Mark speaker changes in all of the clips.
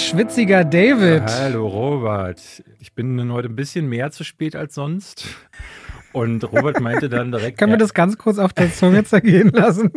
Speaker 1: schwitziger David.
Speaker 2: Hallo Robert. Ich bin heute ein bisschen mehr zu spät als sonst. Und Robert meinte dann direkt.
Speaker 1: Können wir das ganz kurz auf der Zunge zergehen lassen?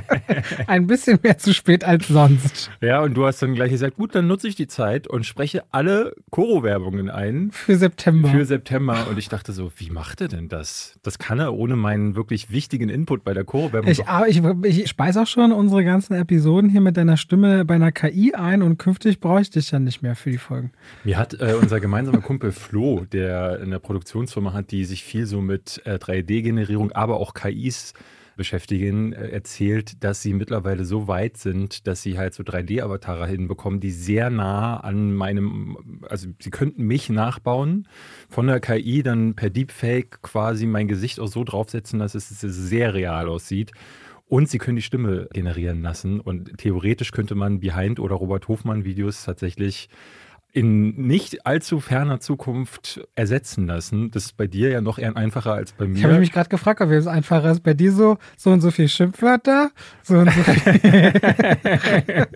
Speaker 1: Ein bisschen mehr zu spät als sonst.
Speaker 2: Ja, und du hast dann gleich gesagt, gut, dann nutze ich die Zeit und spreche alle Koro-Werbungen ein.
Speaker 1: Für September.
Speaker 2: Für September. Und ich dachte so, wie macht er denn das? Das kann er ohne meinen wirklich wichtigen Input bei der Koro-Werbung.
Speaker 1: Ich, ich, ich speise auch schon unsere ganzen Episoden hier mit deiner Stimme bei einer KI ein und künftig brauche ich dich ja nicht mehr für die Folgen.
Speaker 2: Mir hat äh, unser gemeinsamer Kumpel Flo, der in der Produktionsfirma hat, die sich viel so mit äh, 3D-Generierung, aber auch KIs beschäftigen, äh, erzählt, dass sie mittlerweile so weit sind, dass sie halt so 3D-Avatare hinbekommen, die sehr nah an meinem, also sie könnten mich nachbauen, von der KI dann per Deepfake quasi mein Gesicht auch so draufsetzen, dass es sehr real aussieht. Und sie können die Stimme generieren lassen. Und theoretisch könnte man Behind- oder Robert Hofmann-Videos tatsächlich in nicht allzu ferner Zukunft ersetzen lassen. Das ist bei dir ja noch eher einfacher als bei mir.
Speaker 1: Ich habe mich gerade gefragt, ob es einfacher ist. Bei dir so, so und so viel Schimpfwörter, so und so viel.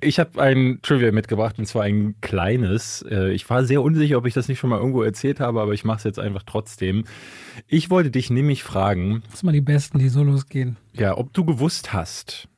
Speaker 2: ich habe ein Trivia mitgebracht und zwar ein kleines. Äh, ich war sehr unsicher, ob ich das nicht schon mal irgendwo erzählt habe, aber ich mache es jetzt einfach trotzdem. Ich wollte dich nämlich fragen.
Speaker 1: Das sind mal die Besten, die so losgehen.
Speaker 2: Ja, ob du gewusst hast,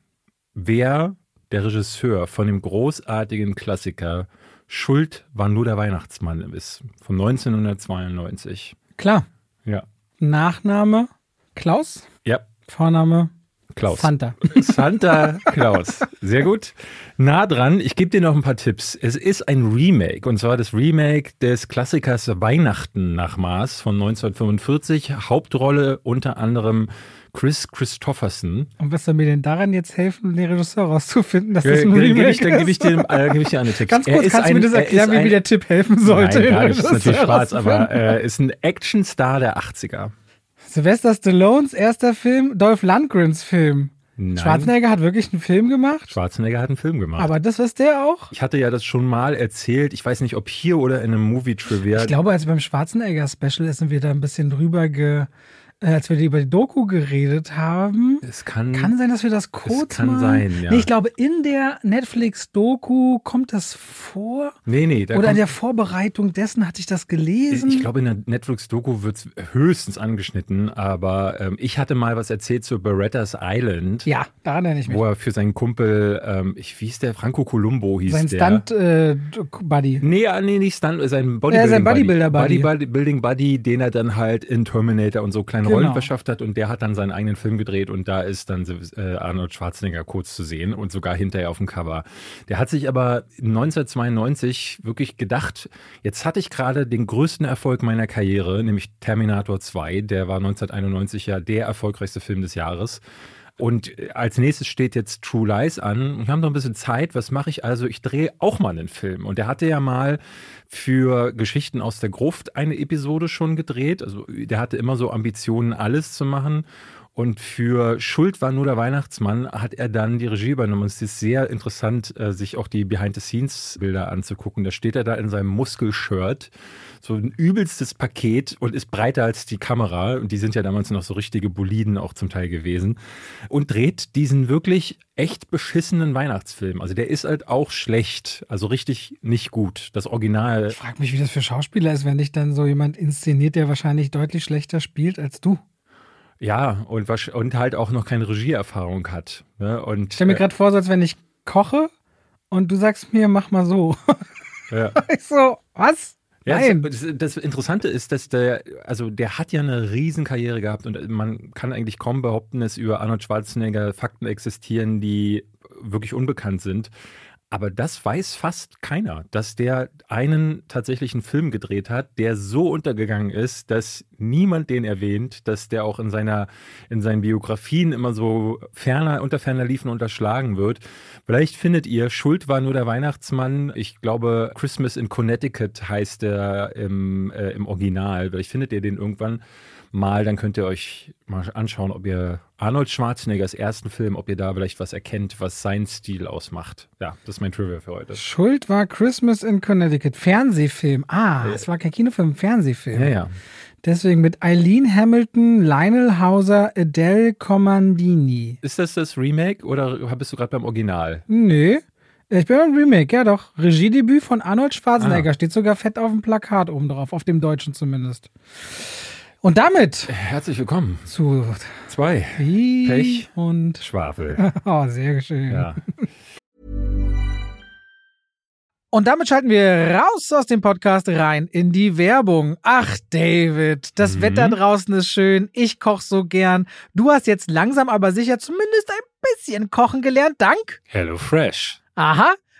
Speaker 2: wer der Regisseur von dem großartigen Klassiker Schuld war nur der Weihnachtsmann ist. Von 1992.
Speaker 1: Klar.
Speaker 2: Ja.
Speaker 1: Nachname Klaus.
Speaker 2: Ja.
Speaker 1: Vorname
Speaker 2: Klaus.
Speaker 1: Santa.
Speaker 2: Santa Klaus. Sehr gut. Nah dran. Ich gebe dir noch ein paar Tipps. Es ist ein Remake. Und zwar das Remake des Klassikers Weihnachten nach Maß von 1945. Hauptrolle unter anderem Chris Christopherson.
Speaker 1: Und was soll mir denn daran jetzt helfen, den Regisseur rauszufinden, dass
Speaker 2: das
Speaker 1: ein
Speaker 2: Remake ist? Dann gebe ich, dir, äh, geb ich dir eine Tipp.
Speaker 1: Ganz kurz, kannst du mir das erklären, wie mir der Tipp helfen sollte?
Speaker 2: Nein, gar nicht. Das ist natürlich Spaß, aber äh, ist ein Actionstar der 80er.
Speaker 1: Sylvester Stallones erster Film, Dolph Lundgrens Film.
Speaker 2: Nein.
Speaker 1: Schwarzenegger hat wirklich einen Film gemacht?
Speaker 2: Schwarzenegger hat einen Film gemacht.
Speaker 1: Aber das ist der auch?
Speaker 2: Ich hatte ja das schon mal erzählt. Ich weiß nicht, ob hier oder in einem Movie-Trivia.
Speaker 1: Ich glaube, als beim Schwarzenegger-Special sind wir da ein bisschen drüber ge äh, als wir über die Doku geredet haben.
Speaker 2: Es kann,
Speaker 1: kann sein, dass wir das kurz
Speaker 2: es kann
Speaker 1: mal,
Speaker 2: sein, ja.
Speaker 1: Nee, ich glaube, in der Netflix-Doku kommt das vor.
Speaker 2: Nee, nee.
Speaker 1: Oder in der Vorbereitung dessen hatte ich das gelesen.
Speaker 2: Ich glaube, in der Netflix-Doku wird es höchstens angeschnitten, aber ähm, ich hatte mal was erzählt zu Berettas Island.
Speaker 1: Ja, daran erinnere ich mich.
Speaker 2: Wo er für seinen Kumpel, ähm, ich, wie hieß der? Franco Columbo hieß
Speaker 1: sein
Speaker 2: der.
Speaker 1: Stunt-Buddy.
Speaker 2: Äh, nee, nee, nicht Stunt, sein
Speaker 1: Bodybuilding-Buddy. Ja, sein Bodybuilder-Buddy.
Speaker 2: Bodybuilding-Buddy, den er dann halt in Terminator und so kleine genau. Rollen verschafft hat und der hat dann seinen eigenen Film gedreht und da ist dann äh, Arnold Schwarzenegger kurz zu sehen und sogar hinterher auf dem Cover. Der hat sich aber 1992 wirklich gedacht, jetzt hatte ich gerade den größten Erfolg meiner Karriere, nämlich Terminator 2, der war 1991 ja der erfolgreichste Film des Jahres. Und als nächstes steht jetzt True Lies an. Wir haben noch ein bisschen Zeit. Was mache ich also? Ich drehe auch mal einen Film. Und der hatte ja mal für Geschichten aus der Gruft eine Episode schon gedreht. Also der hatte immer so Ambitionen, alles zu machen. Und für Schuld war nur der Weihnachtsmann hat er dann die Regie übernommen. Es ist sehr interessant, äh, sich auch die Behind-the-Scenes-Bilder anzugucken. Da steht er da in seinem Muskelshirt, so ein übelstes Paket und ist breiter als die Kamera. Und die sind ja damals noch so richtige Boliden auch zum Teil gewesen. Und dreht diesen wirklich echt beschissenen Weihnachtsfilm. Also der ist halt auch schlecht, also richtig nicht gut. Das Original.
Speaker 1: Ich frage mich, wie das für Schauspieler ist, wenn dich dann so jemand inszeniert, der wahrscheinlich deutlich schlechter spielt als du.
Speaker 2: Ja, und, und halt auch noch keine Regieerfahrung hat. Ne? Und,
Speaker 1: ich stelle mir gerade vor, so als wenn ich koche und du sagst mir, mach mal so.
Speaker 2: Ja.
Speaker 1: ich so, was?
Speaker 2: Ja,
Speaker 1: Nein.
Speaker 2: Das, das, Interessante ist, dass der, also der hat ja eine Riesenkarriere gehabt und man kann eigentlich kaum behaupten, dass über Arnold Schwarzenegger Fakten existieren, die wirklich unbekannt sind. Aber das weiß fast keiner, dass der einen tatsächlichen Film gedreht hat, der so untergegangen ist, dass niemand den erwähnt, dass der auch in seiner in seinen Biografien immer so ferner unter ferner liefen unterschlagen wird. Vielleicht findet ihr Schuld war nur der Weihnachtsmann. Ich glaube Christmas in Connecticut heißt der im, äh, im Original. Vielleicht findet ihr den irgendwann mal, dann könnt ihr euch mal anschauen, ob ihr Arnold Schwarzeneggers ersten Film, ob ihr da vielleicht was erkennt, was seinen Stil ausmacht. Ja, das ist mein Trivia für heute.
Speaker 1: Schuld war Christmas in Connecticut. Fernsehfilm. Ah, es war kein Kinofilm, Fernsehfilm.
Speaker 2: Ja, ja.
Speaker 1: Deswegen mit Eileen Hamilton, Lionel Hauser, Adele Comandini.
Speaker 2: Ist das das Remake oder bist du gerade beim Original?
Speaker 1: Nö. Ich bin beim Remake, ja doch. Regiedebüt von Arnold Schwarzenegger. Ah. Steht sogar fett auf dem Plakat oben drauf, auf dem deutschen zumindest. Und damit.
Speaker 2: Herzlich willkommen
Speaker 1: zu
Speaker 2: zwei.
Speaker 1: Pech
Speaker 2: und Schwafel.
Speaker 1: oh, sehr schön. Ja. Und damit schalten wir raus aus dem Podcast rein in die Werbung. Ach, David, das mhm. Wetter draußen ist schön. Ich koche so gern. Du hast jetzt langsam aber sicher zumindest ein bisschen kochen gelernt, dank
Speaker 2: Hello Fresh.
Speaker 1: Aha,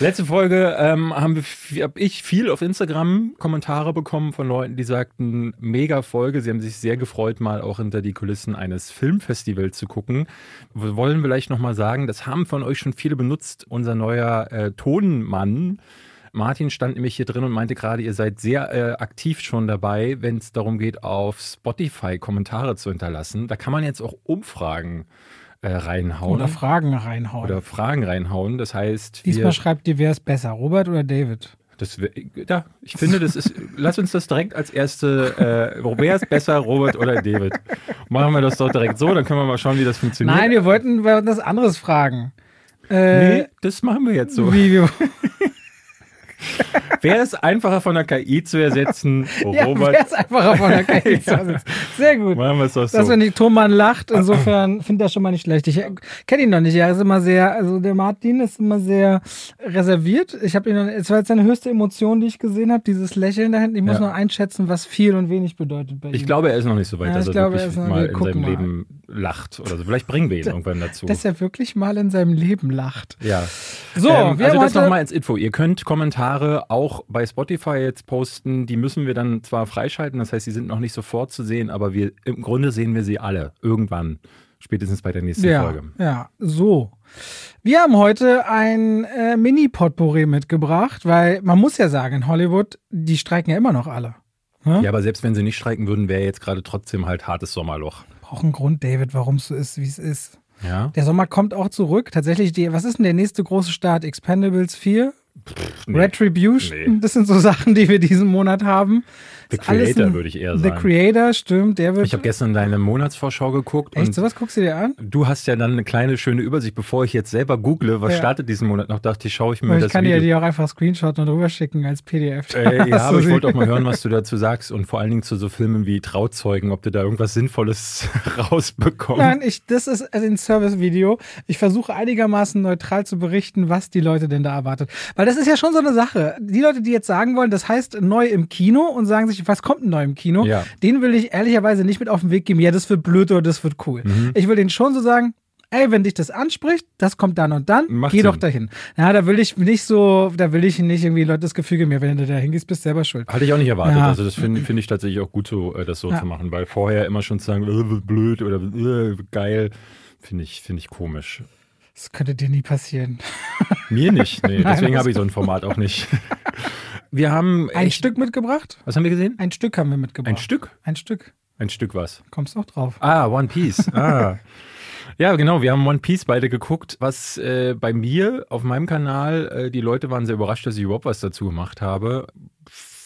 Speaker 2: Letzte Folge ähm, habe hab ich viel auf Instagram Kommentare bekommen von Leuten, die sagten, mega Folge. Sie haben sich sehr gefreut, mal auch hinter die Kulissen eines Filmfestivals zu gucken. Wir wollen vielleicht nochmal sagen, das haben von euch schon viele benutzt. Unser neuer äh, Tonmann. Martin stand nämlich hier drin und meinte gerade, ihr seid sehr äh, aktiv schon dabei, wenn es darum geht, auf Spotify Kommentare zu hinterlassen. Da kann man jetzt auch Umfragen reinhauen.
Speaker 1: Oder Fragen reinhauen.
Speaker 2: Oder Fragen reinhauen. Das heißt.
Speaker 1: Diesmal schreibt ihr, wer ist besser, Robert oder David?
Speaker 2: Das, ja, ich finde, das ist. lass uns das direkt als erste. Äh, wer ist besser, Robert oder David? Machen wir das doch direkt so, dann können wir mal schauen, wie das funktioniert.
Speaker 1: Nein, wir wollten, wir wollten das anderes fragen.
Speaker 2: Äh, nee, das machen wir jetzt so. Wie wir. Wäre es einfacher von der KI zu ersetzen?
Speaker 1: Oh, ja, Wäre es einfacher von der KI zu ersetzen. Sehr gut.
Speaker 2: Machen wir es doch so.
Speaker 1: Dass, wenn die Thomann lacht, insofern finde ich das schon mal nicht schlecht. Ich kenne ihn noch nicht. Er ist immer sehr, also der Martin ist immer sehr reserviert. Ich habe ihn, es war jetzt seine höchste Emotion, die ich gesehen habe, dieses Lächeln da hinten. Ich muss ja. noch einschätzen, was viel und wenig bedeutet bei ihm.
Speaker 2: Ich glaube, er ist noch nicht so weit, ja, dass er glaube, wirklich er mal in seinem mal. Leben lacht oder so. Vielleicht bringen wir ihn irgendwann dazu.
Speaker 1: Dass er wirklich mal in seinem Leben lacht.
Speaker 2: Ja. So, ähm, wir also das nochmal ins Info. Ihr könnt Kommentare auch bei Spotify jetzt posten. Die müssen wir dann zwar freischalten, das heißt, sie sind noch nicht sofort zu sehen, aber wir im Grunde sehen wir sie alle irgendwann. Spätestens bei der nächsten
Speaker 1: ja,
Speaker 2: Folge.
Speaker 1: Ja, so. Wir haben heute ein äh, Mini-Potpourri mitgebracht, weil man muss ja sagen, in Hollywood, die streiken ja immer noch alle.
Speaker 2: Hm? Ja, aber selbst wenn sie nicht streiken würden, wäre jetzt gerade trotzdem halt hartes Sommerloch.
Speaker 1: Braucht einen Grund, David, warum es so ist, wie es ist.
Speaker 2: Ja.
Speaker 1: Der Sommer kommt auch zurück. Tatsächlich, die, was ist denn der nächste große Start? Expendables 4? Pff, nee. Retribution, nee. das sind so Sachen, die wir diesen Monat haben.
Speaker 2: The Creator würde ich eher sagen.
Speaker 1: The Creator, stimmt. Der wird
Speaker 2: ich habe gestern deine Monatsvorschau geguckt.
Speaker 1: Echt, sowas guckst du dir an?
Speaker 2: Du hast ja dann eine kleine, schöne Übersicht. Bevor ich jetzt selber google, was ja. startet diesen Monat noch, dachte ich, schaue ich mir
Speaker 1: ich
Speaker 2: das
Speaker 1: Ich kann dir die auch einfach Screenshotten und rüberschicken als PDF.
Speaker 2: Äh, ja, aber ich wollte auch mal hören, was du dazu sagst und vor allen Dingen zu so Filmen wie Trauzeugen, ob du da irgendwas Sinnvolles rausbekommst.
Speaker 1: Nein, ich, das ist ein Service-Video. Ich versuche einigermaßen neutral zu berichten, was die Leute denn da erwartet. Weil das ist ja schon so eine Sache. Die Leute, die jetzt sagen wollen, das heißt neu im Kino und sagen sich, was kommt denn neu im Kino? Ja. Den will ich ehrlicherweise nicht mit auf den Weg geben, ja, das wird blöd oder das wird cool. Mhm. Ich will den schon so sagen, ey, wenn dich das anspricht, das kommt dann und dann,
Speaker 2: Macht
Speaker 1: geh
Speaker 2: Sinn.
Speaker 1: doch dahin. Ja, da will ich nicht so, da will ich nicht irgendwie Leute das Gefühl geben, ja, wenn du da hingehst, bist du selber schuld.
Speaker 2: Hatte ich auch nicht erwartet.
Speaker 1: Ja.
Speaker 2: Also das finde find ich tatsächlich auch gut so, äh, das so
Speaker 1: Ja.
Speaker 2: zu machen, weil vorher immer schon zu sagen, äh, blöd oder äh, geil, finde ich, finde ich komisch.
Speaker 1: Das könnte dir nie passieren.
Speaker 2: Mir nicht, nee,
Speaker 1: Nein,
Speaker 2: deswegen habe ich so ein Format auch nicht. Wir haben
Speaker 1: Ein
Speaker 2: echt-
Speaker 1: Stück mitgebracht?
Speaker 2: Was haben wir gesehen?
Speaker 1: Ein Stück haben wir mitgebracht.
Speaker 2: Ein Stück?
Speaker 1: Ein Stück.
Speaker 2: Ein Stück was?
Speaker 1: Kommst auch drauf.
Speaker 2: Ah, One Piece. Ah. Ja, genau. Wir haben One Piece beide geguckt, was äh, bei mir auf meinem Kanal, äh, die Leute waren sehr überrascht, dass ich überhaupt was dazu gemacht habe.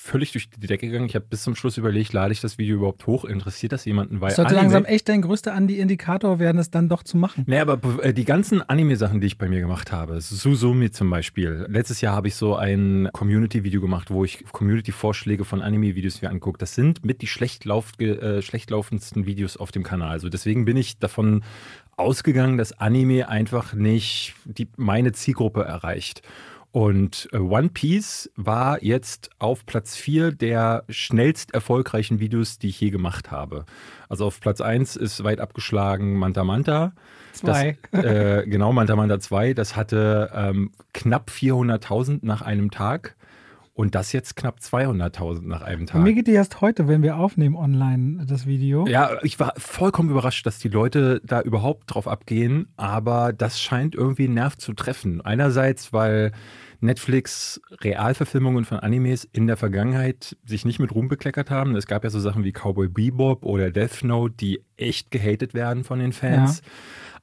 Speaker 2: Völlig durch die Decke gegangen. Ich habe bis zum Schluss überlegt, lade ich das Video überhaupt hoch? Interessiert das jemanden? Weil
Speaker 1: Das sollte
Speaker 2: Anime-
Speaker 1: langsam echt dein größter Andi-Indikator werden, es dann doch zu machen.
Speaker 2: Nee, aber äh, die ganzen Anime-Sachen, die ich bei mir gemacht habe, Susumi zum Beispiel. Letztes Jahr habe ich so ein Community-Video gemacht, wo ich Community-Vorschläge von Anime-Videos mir angucke. Das sind mit die schlecht, lauf, äh, schlecht laufendsten Videos auf dem Kanal. Also deswegen bin ich davon ausgegangen, dass Anime einfach nicht die, meine Zielgruppe erreicht. Und äh, One Piece war jetzt auf Platz 4 der schnellst erfolgreichen Videos, die ich je gemacht habe. Also auf Platz 1 ist weit abgeschlagen Manta Manta.
Speaker 1: Zwei.
Speaker 2: Das, äh, genau, Manta Manta 2. Das hatte ähm, knapp 400.000 nach einem Tag. Und das jetzt knapp 200.000 nach einem
Speaker 1: Bei mir
Speaker 2: Tag.
Speaker 1: geht die erst heute, wenn wir aufnehmen online das Video.
Speaker 2: Ja, ich war vollkommen überrascht, dass die Leute da überhaupt drauf abgehen, aber das scheint irgendwie einen Nerv zu treffen. Einerseits, weil Netflix Realverfilmungen von Animes in der Vergangenheit sich nicht mit Ruhm bekleckert haben. Es gab ja so Sachen wie Cowboy Bebop oder Death Note, die echt gehatet werden von den Fans.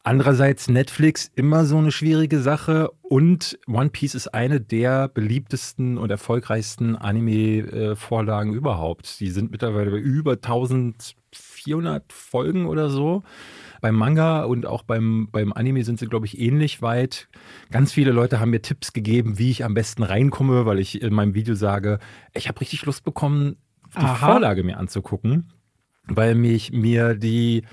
Speaker 2: Andererseits Netflix immer so eine schwierige Sache und One Piece ist eine der beliebtesten und erfolgreichsten Anime-Vorlagen überhaupt. Die sind mittlerweile bei über 1400 Folgen oder so. Beim Manga und auch beim, beim Anime sind sie, glaube ich, ähnlich weit. Ganz viele Leute haben mir Tipps gegeben, wie ich am besten reinkomme, weil ich in meinem Video sage, ich habe richtig Lust bekommen, die
Speaker 1: Aha.
Speaker 2: Vorlage mir anzugucken, weil mich mir die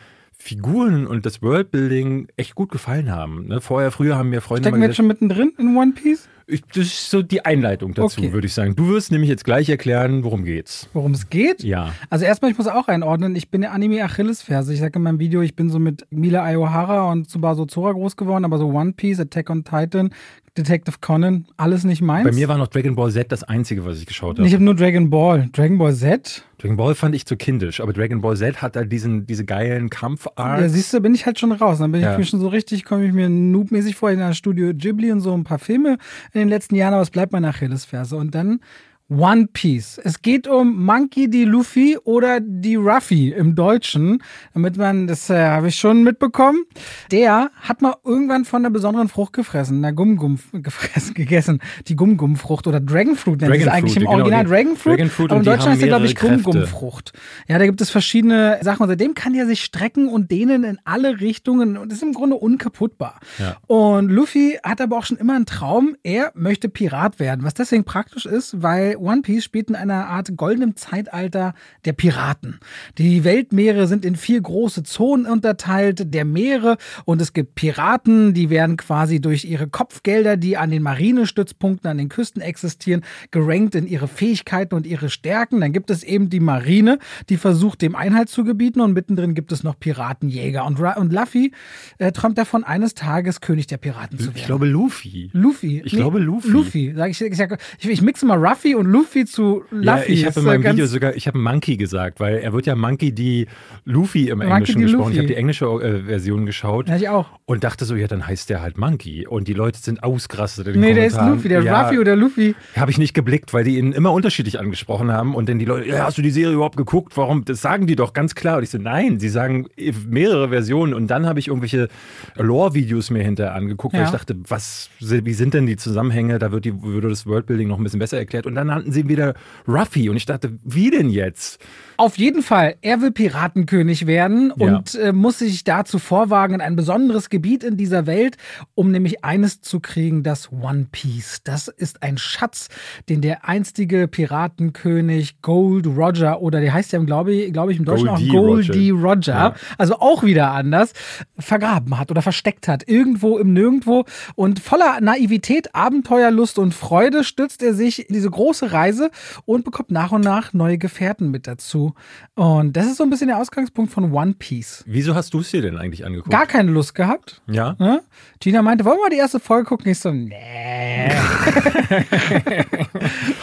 Speaker 2: Figuren und das Worldbuilding echt gut gefallen haben. Ne? Vorher, früher haben mir Freunde
Speaker 1: Stecken wir jetzt schon mittendrin in One Piece?
Speaker 2: ich, das ist so die Einleitung dazu,
Speaker 1: Okay.
Speaker 2: würde ich sagen. Du wirst nämlich jetzt gleich erklären, worum geht's.
Speaker 1: Worum es geht?
Speaker 2: Ja.
Speaker 1: Also erstmal, ich muss auch einordnen, ich bin der Anime Achillesferse. Ich sage in meinem Video, ich bin so mit Mila Aohara und Tsubasa Zora groß geworden, aber so One Piece, Attack on Titan, Detective Conan, alles nicht meins.
Speaker 2: Bei mir war noch Dragon Ball Z das einzige, was ich geschaut habe.
Speaker 1: ich habe nur Dragon Ball. Dragon Ball Z?
Speaker 2: Dragon Ball fand ich zu kindisch, aber Dragon Ball Z hat da diesen, diese geilen Kampfarts.
Speaker 1: Ja, siehst du, bin ich halt schon raus. Dann bin
Speaker 2: Ja.
Speaker 1: ich mir schon so richtig, komme ich mir noobmäßig vor in der Studio Ghibli und so ein paar Filme in den letzten Jahren, aber es bleibt meine Achillesferse. Und dann One Piece. Es geht um Monkey D. Luffy oder die Ruffy im Deutschen, damit man, das äh, habe ich schon mitbekommen. Der hat mal irgendwann von einer besonderen Frucht gefressen, einer Gum-Gum gefressen, gegessen. Die Gum-Gum-Frucht oder Dragon Fruit nennt
Speaker 2: Dragon
Speaker 1: es eigentlich im
Speaker 2: genau,
Speaker 1: Original
Speaker 2: die-
Speaker 1: Dragon Fruit.
Speaker 2: Dragon Fruit
Speaker 1: aber im Deutschen heißt er, glaube ich. Gum-Gum-Frucht. Ja, da gibt es verschiedene Sachen. Und seitdem kann er sich strecken und dehnen in alle Richtungen und ist im Grunde unkaputtbar.
Speaker 2: Ja.
Speaker 1: Und Luffy hat aber auch schon immer einen Traum, er möchte Pirat werden, was deswegen praktisch ist, weil One Piece spielt in einer Art goldenem Zeitalter der Piraten. Die Weltmeere sind in vier große Zonen unterteilt, der Meere und es gibt Piraten, die werden quasi durch ihre Kopfgelder, die an den Marinestützpunkten an den Küsten existieren, gerankt in ihre Fähigkeiten und ihre Stärken. Dann gibt es eben die Marine, die versucht, dem Einhalt zu gebieten und mittendrin gibt es noch Piratenjäger. Und, Ra und Luffy äh, träumt davon, eines Tages König der Piraten zu werden.
Speaker 2: ich glaube Luffy.
Speaker 1: Luffy.
Speaker 2: Ich glaube Luffy.
Speaker 1: Luffy. Sag ich, ich, ich mixe mal Ruffy und Luffy zu
Speaker 2: Ja,
Speaker 1: Luffy.
Speaker 2: ich
Speaker 1: Das
Speaker 2: habe in meinem Video sogar, ich habe Monkey gesagt, weil er wird ja Monkey die Luffy im
Speaker 1: Monkey
Speaker 2: Englischen gesprochen.
Speaker 1: Luffy.
Speaker 2: Ich habe die englische äh, Version geschaut
Speaker 1: Ja, ich auch.
Speaker 2: und dachte so, ja, dann heißt der halt Monkey. Und die Leute sind ausgerastet in den
Speaker 1: Nee, der ist. Luffy. Der
Speaker 2: ja,
Speaker 1: Ruffy oder Luffy.
Speaker 2: Habe ich nicht geblickt, weil die ihn immer unterschiedlich angesprochen haben und dann die Leute, ja, hast du die Serie überhaupt geguckt? Warum? Das sagen die doch ganz klar. Und ich so, nein, sie sagen mehrere Versionen und dann habe ich irgendwelche Lore-Videos mir hinterher angeguckt, weil
Speaker 1: Ja.
Speaker 2: ich dachte, was, wie sind denn die Zusammenhänge? Da wird die, würde das Worldbuilding noch ein bisschen besser erklärt. Und dann nannten sie wieder Ruffy und ich dachte, wie denn jetzt?
Speaker 1: Auf jeden Fall, er will Piratenkönig werden
Speaker 2: Ja.
Speaker 1: und äh, muss sich dazu vorwagen in ein besonderes Gebiet in dieser Welt, um nämlich eines zu kriegen, das One Piece. Das ist ein Schatz, den der einstige Piratenkönig Gold Roger oder der heißt ja, glaube ich, glaube ich, im Deutschen
Speaker 2: Goldie
Speaker 1: auch Goldie
Speaker 2: Roger.
Speaker 1: Roger,
Speaker 2: Ja.
Speaker 1: also auch wieder anders, vergraben hat oder versteckt hat, irgendwo im Nirgendwo. Und voller Naivität, Abenteuerlust und Freude stürzt er sich in diese große große Reise und bekommt nach und nach neue Gefährten mit dazu. Und das ist so ein bisschen der Ausgangspunkt von One Piece.
Speaker 2: Wieso hast du es dir denn eigentlich angeguckt?
Speaker 1: Gar keine Lust gehabt.
Speaker 2: Ja.
Speaker 1: Ne? Gina meinte, wollen wir mal die erste Folge gucken? Ich so, nee.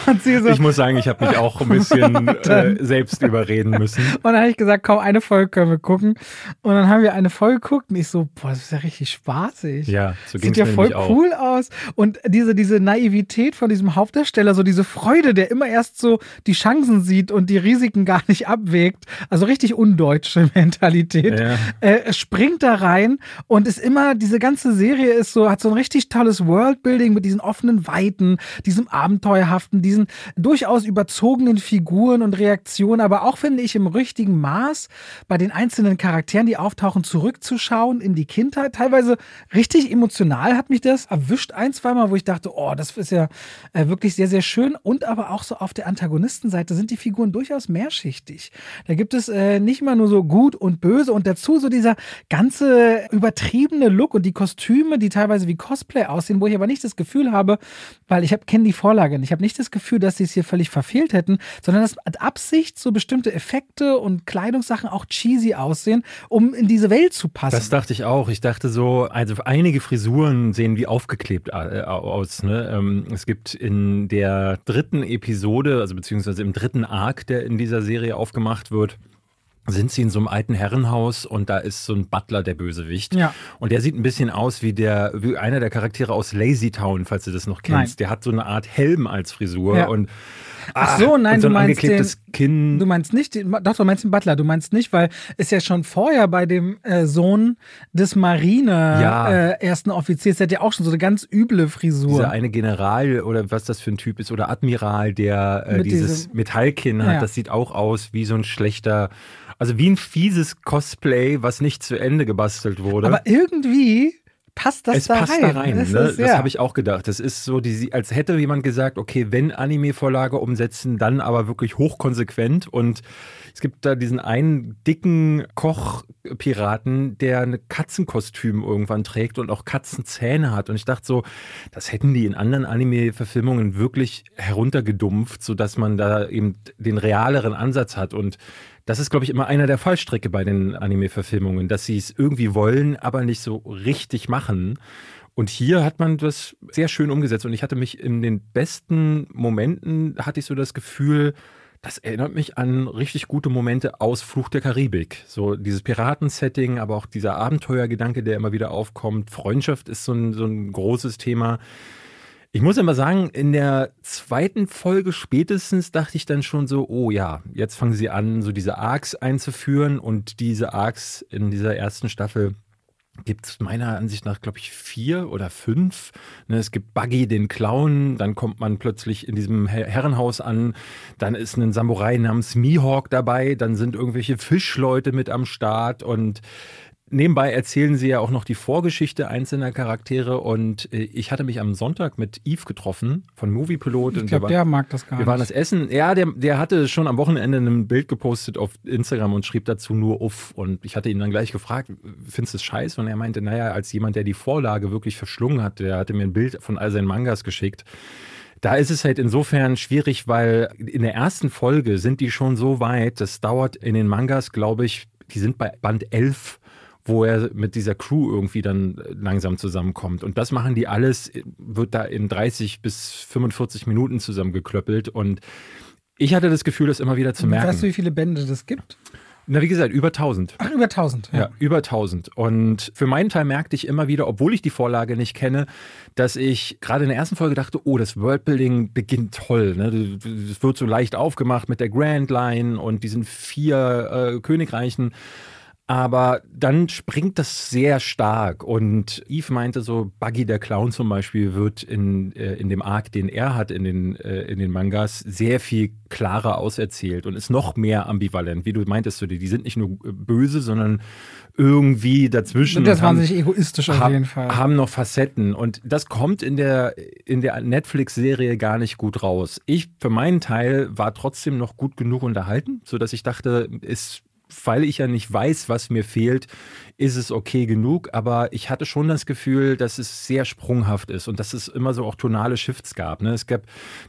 Speaker 2: und sie so, ich muss sagen, ich habe mich auch ein bisschen äh, selbst überreden müssen.
Speaker 1: Und dann habe ich gesagt, komm, eine Folge können wir gucken. Und dann haben wir eine Folge geguckt und ich so, boah, das ist ja richtig spaßig.
Speaker 2: Ja, so
Speaker 1: Sieht ja voll cool
Speaker 2: auch.
Speaker 1: aus. Und diese, diese Naivität von diesem Hauptdarsteller, so diese Freude, der immer erst so die Chancen sieht und die Risiken gar nicht abwägt. Also richtig undeutsche Mentalität. Ja. Äh, springt da rein und ist immer, diese ganze Serie ist so, hat so ein richtig tolles Worldbuilding mit diesen offenen Weiten, diesem Abenteuerhaften, diesen durchaus überzogenen Figuren und Reaktionen, aber auch, finde ich, im richtigen Maß bei den einzelnen Charakteren, die auftauchen, zurückzuschauen in die Kindheit. Teilweise richtig emotional hat mich das erwischt ein, zweimal, wo ich dachte, oh, das ist ja äh, wirklich sehr, sehr schön. Und aber auch so auf der Antagonistenseite sind die Figuren durchaus mehrschichtig. Da gibt es äh, nicht mal nur so gut und böse und dazu so dieser ganze übertriebene Look und die Kostüme, die teilweise wie Cosplay aussehen, wo ich aber nicht das Gefühl habe, weil ich kenne die Vorlage nicht, ich habe nicht das Gefühl, dass sie es hier völlig verfehlt hätten, sondern dass mit Absicht so bestimmte Effekte und Kleidungssachen auch cheesy aussehen, um in diese Welt zu passen.
Speaker 2: Das dachte ich auch. Ich dachte so, also einige Frisuren sehen wie aufgeklebt äh, aus. Ne? Ähm, es gibt in der dritten Episode, also beziehungsweise im dritten Arc, der in dieser Serie aufgemacht wird, sind sie in so einem alten Herrenhaus und da ist so ein Butler der Bösewicht.
Speaker 1: Ja.
Speaker 2: Und der sieht ein bisschen aus wie der wie einer der Charaktere aus Lazy Town, falls du das noch kennst. Nein. Der hat so eine Art Helm als Frisur ja. und
Speaker 1: Ach so, nein,
Speaker 2: so
Speaker 1: du meinst den,
Speaker 2: Kinn.
Speaker 1: Du meinst nicht, doch, du meinst den Butler. Du meinst nicht, weil es ja schon vorher bei dem äh, Sohn des Marine ja. äh, ersten Offiziers, der hat ja auch schon so eine ganz üble Frisur.
Speaker 2: Dieser eine General oder was das für ein Typ ist oder Admiral, der äh, dieses diesem, Metallkinn hat, ja. das sieht auch aus wie so ein schlechter also wie ein fieses Cosplay, was nicht zu Ende gebastelt wurde.
Speaker 1: Aber irgendwie passt das
Speaker 2: es
Speaker 1: da
Speaker 2: passt
Speaker 1: rein.
Speaker 2: da rein. Das, ne? das ja. habe ich auch gedacht. Das ist so, die, als hätte jemand gesagt, okay, wenn Anime-Vorlage umsetzen, dann aber wirklich hochkonsequent. Und es gibt da diesen einen dicken Koch-Piraten, der ein Katzenkostüm irgendwann trägt und auch Katzenzähne hat. Und ich dachte so, das hätten die in anderen Anime-Verfilmungen wirklich heruntergedumpft, sodass man da eben den realeren Ansatz hat. Und das ist, glaube ich, immer einer der Fallstricke bei den Anime-Verfilmungen, dass sie es irgendwie wollen, aber nicht so richtig machen. Und hier hat man das sehr schön umgesetzt. Und ich hatte mich in den besten Momenten, hatte ich so das Gefühl, das erinnert mich an richtig gute Momente aus Fluch der Karibik. So dieses Piraten-Setting, aber auch dieser Abenteuergedanke, der immer wieder aufkommt. Freundschaft ist so ein, so ein großes Thema. Ich muss immer sagen, in der zweiten Folge spätestens dachte ich dann schon so, oh ja, jetzt fangen sie an, so diese Arcs einzuführen. Und diese Arcs in dieser ersten Staffel gibt es meiner Ansicht nach, glaube ich, vier oder fünf. Ne, es gibt Buggy, den Clown, dann kommt man plötzlich in diesem Herrenhaus an, dann ist ein Samurai namens Mihawk dabei, dann sind irgendwelche Fischleute mit am Start. Und Nebenbei erzählen sie ja auch noch die Vorgeschichte einzelner Charaktere und äh, ich hatte mich am Sonntag mit Yves getroffen von Moviepilot.
Speaker 1: Ich glaube, der mag das gar
Speaker 2: wir nicht. Wir waren das Essen. Ja, der, der hatte schon am Wochenende ein Bild gepostet auf Instagram und schrieb dazu nur uff. Und ich hatte ihn dann gleich gefragt, findest du es scheiße? Und er meinte, naja, als jemand, der die Vorlage wirklich verschlungen hat, der hatte mir ein Bild von all seinen Mangas geschickt. Da ist es halt insofern schwierig, weil in der ersten Folge sind die schon so weit, das dauert in den Mangas, glaube ich, die sind bei Band 11 wo er mit dieser Crew irgendwie dann langsam zusammenkommt. Und das machen die alles, wird da in 30 bis 45 Minuten zusammengeklöppelt. Und ich hatte das Gefühl, das immer wieder zu merken.
Speaker 1: Weißt du, wie viele Bände das gibt?
Speaker 2: Na, wie gesagt, über 1000.
Speaker 1: Ach, über 1000.
Speaker 2: Ja. ja, über 1000. Und für meinen Teil merkte ich immer wieder, obwohl ich die Vorlage nicht kenne, dass ich gerade in der ersten Folge dachte, oh, das Worldbuilding beginnt toll. Ne? Es wird so leicht aufgemacht mit der Grand Line und diesen vier äh, Königreichen. Aber dann springt das sehr stark. Und Eve meinte so, Buggy der Clown zum Beispiel wird in, äh, in dem Arc, den er hat in den, äh, in den Mangas, sehr viel klarer auserzählt und ist noch mehr ambivalent. Wie du meintest, die sind nicht nur böse, sondern irgendwie dazwischen. Und
Speaker 1: das waren sich egoistisch auf jeden Fall.
Speaker 2: Haben noch Facetten. Und das kommt in der, in der Netflix-Serie gar nicht gut raus. Ich für meinen Teil war trotzdem noch gut genug unterhalten, sodass ich dachte, es weil ich ja nicht weiß, was mir fehlt, ist es okay genug. Aber ich hatte schon das Gefühl, dass es sehr sprunghaft ist und dass es immer so auch tonale Shifts gab. Ne? Es gab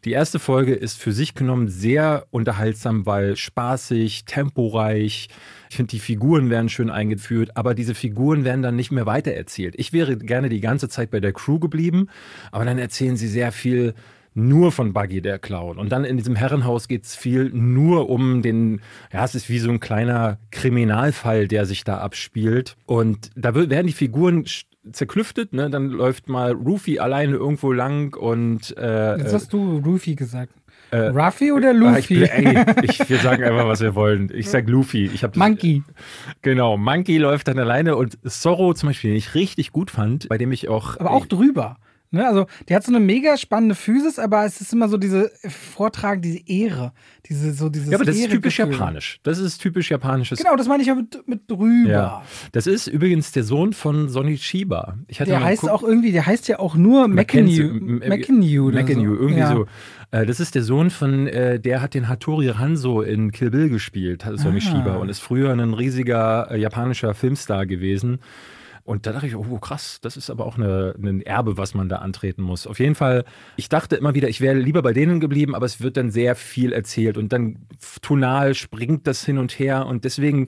Speaker 2: die erste Folge ist für sich genommen sehr unterhaltsam, weil spaßig, temporeich. Ich finde, die Figuren werden schön eingeführt, aber diese Figuren werden dann nicht mehr weitererzählt. Ich wäre gerne die ganze Zeit bei der Crew geblieben, aber dann erzählen sie sehr viel nur von Buggy der Clown. Und dann in diesem Herrenhaus geht es viel nur um den, ja, es ist wie so ein kleiner Kriminalfall, der sich da abspielt. Und da werden die Figuren zerklüftet, ne? Dann läuft mal Rufy alleine irgendwo lang und äh,
Speaker 1: Jetzt hast du Rufy gesagt. Äh, Ruffy oder Luffy?
Speaker 2: Ich, ey, ich, wir sagen einfach, was wir wollen. Ich sag Luffy. Ich hab
Speaker 1: das, Monkey.
Speaker 2: Genau, Monkey läuft dann alleine und Zorro zum Beispiel, den ich richtig gut fand, bei dem ich auch.
Speaker 1: Aber auch drüber. Ne, also, der hat so eine mega spannende Physis, aber es ist immer so diese Vortrag, diese Ehre. Diese, so dieses
Speaker 2: ja, aber das ist typisch japanisch. Das ist typisch japanisches.
Speaker 1: Genau, das meine ich ja mit, mit drüber. Ja.
Speaker 2: Das ist übrigens der Sohn von Sonny Chiba.
Speaker 1: der heißt auch irgendwie, der heißt ja auch nur McInnew. McInnew,
Speaker 2: McInnew, irgendwie ja. so. Äh, das ist der Sohn von, äh, der hat den Hattori Hanzo in Kill Bill gespielt, Sonny ah. Chiba, und ist früher ein riesiger äh, japanischer Filmstar gewesen. Und da dachte ich, oh krass, das ist aber auch eine, ein Erbe, was man da antreten muss. Auf jeden Fall, ich dachte immer wieder, ich wäre lieber bei denen geblieben, aber es wird dann sehr viel erzählt und dann tonal springt das hin und her und deswegen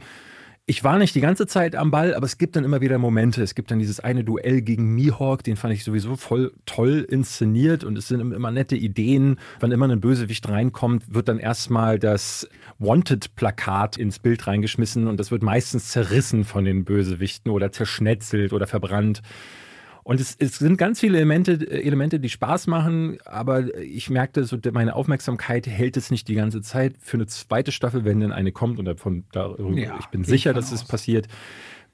Speaker 2: ich war nicht die ganze Zeit am Ball, aber es gibt dann immer wieder Momente. Es gibt dann dieses eine Duell gegen Mihawk, den fand ich sowieso voll toll inszeniert und es sind immer nette Ideen. Wann immer ein Bösewicht reinkommt, wird dann erstmal das Wanted-Plakat ins Bild reingeschmissen und das wird meistens zerrissen von den Bösewichten oder zerschnetzelt oder verbrannt. Und es, es, sind ganz viele Elemente, Elemente, die Spaß machen, aber ich merkte, so meine Aufmerksamkeit hält es nicht die ganze Zeit. Für eine zweite Staffel, wenn denn eine kommt, und davon, darüber, ja, ich bin sicher, dass es passiert,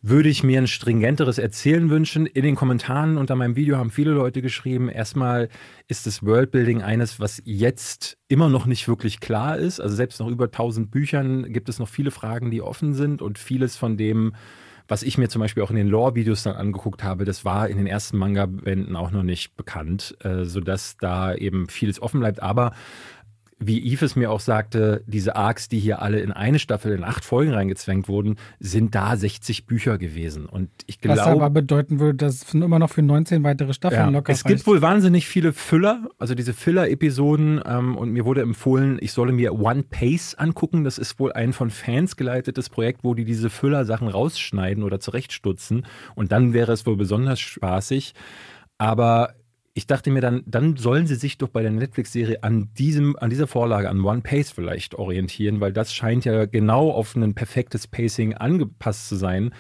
Speaker 2: würde ich mir ein stringenteres Erzählen wünschen. In den Kommentaren unter meinem Video haben viele Leute geschrieben, erstmal ist das Worldbuilding eines, was jetzt immer noch nicht wirklich klar ist. Also selbst nach über 1000 Büchern gibt es noch viele Fragen, die offen sind und vieles von dem was ich mir zum Beispiel auch in den Lore-Videos dann angeguckt habe, das war in den ersten Manga-Bänden auch noch nicht bekannt, äh, sodass da eben vieles offen bleibt. Aber wie Yves es mir auch sagte, diese Arcs, die hier alle in eine Staffel in acht Folgen reingezwängt wurden, sind da 60 Bücher gewesen. Und ich glaube. Was
Speaker 1: aber bedeuten würde, dass es immer noch für 19 weitere Staffeln ja, locker
Speaker 2: Es reicht. gibt wohl wahnsinnig viele Füller, also diese Filler-Episoden. Ähm, und mir wurde empfohlen, ich solle mir One Pace angucken. Das ist wohl ein von Fans geleitetes Projekt, wo die diese Füller-Sachen rausschneiden oder zurechtstutzen. Und dann wäre es wohl besonders spaßig. Aber ich dachte mir dann, dann sollen sie sich doch bei der Netflix-Serie an an dieser Vorlage, an One Pace vielleicht orientieren, weil das scheint ja genau auf ein perfektes Pacing angepasst zu sein.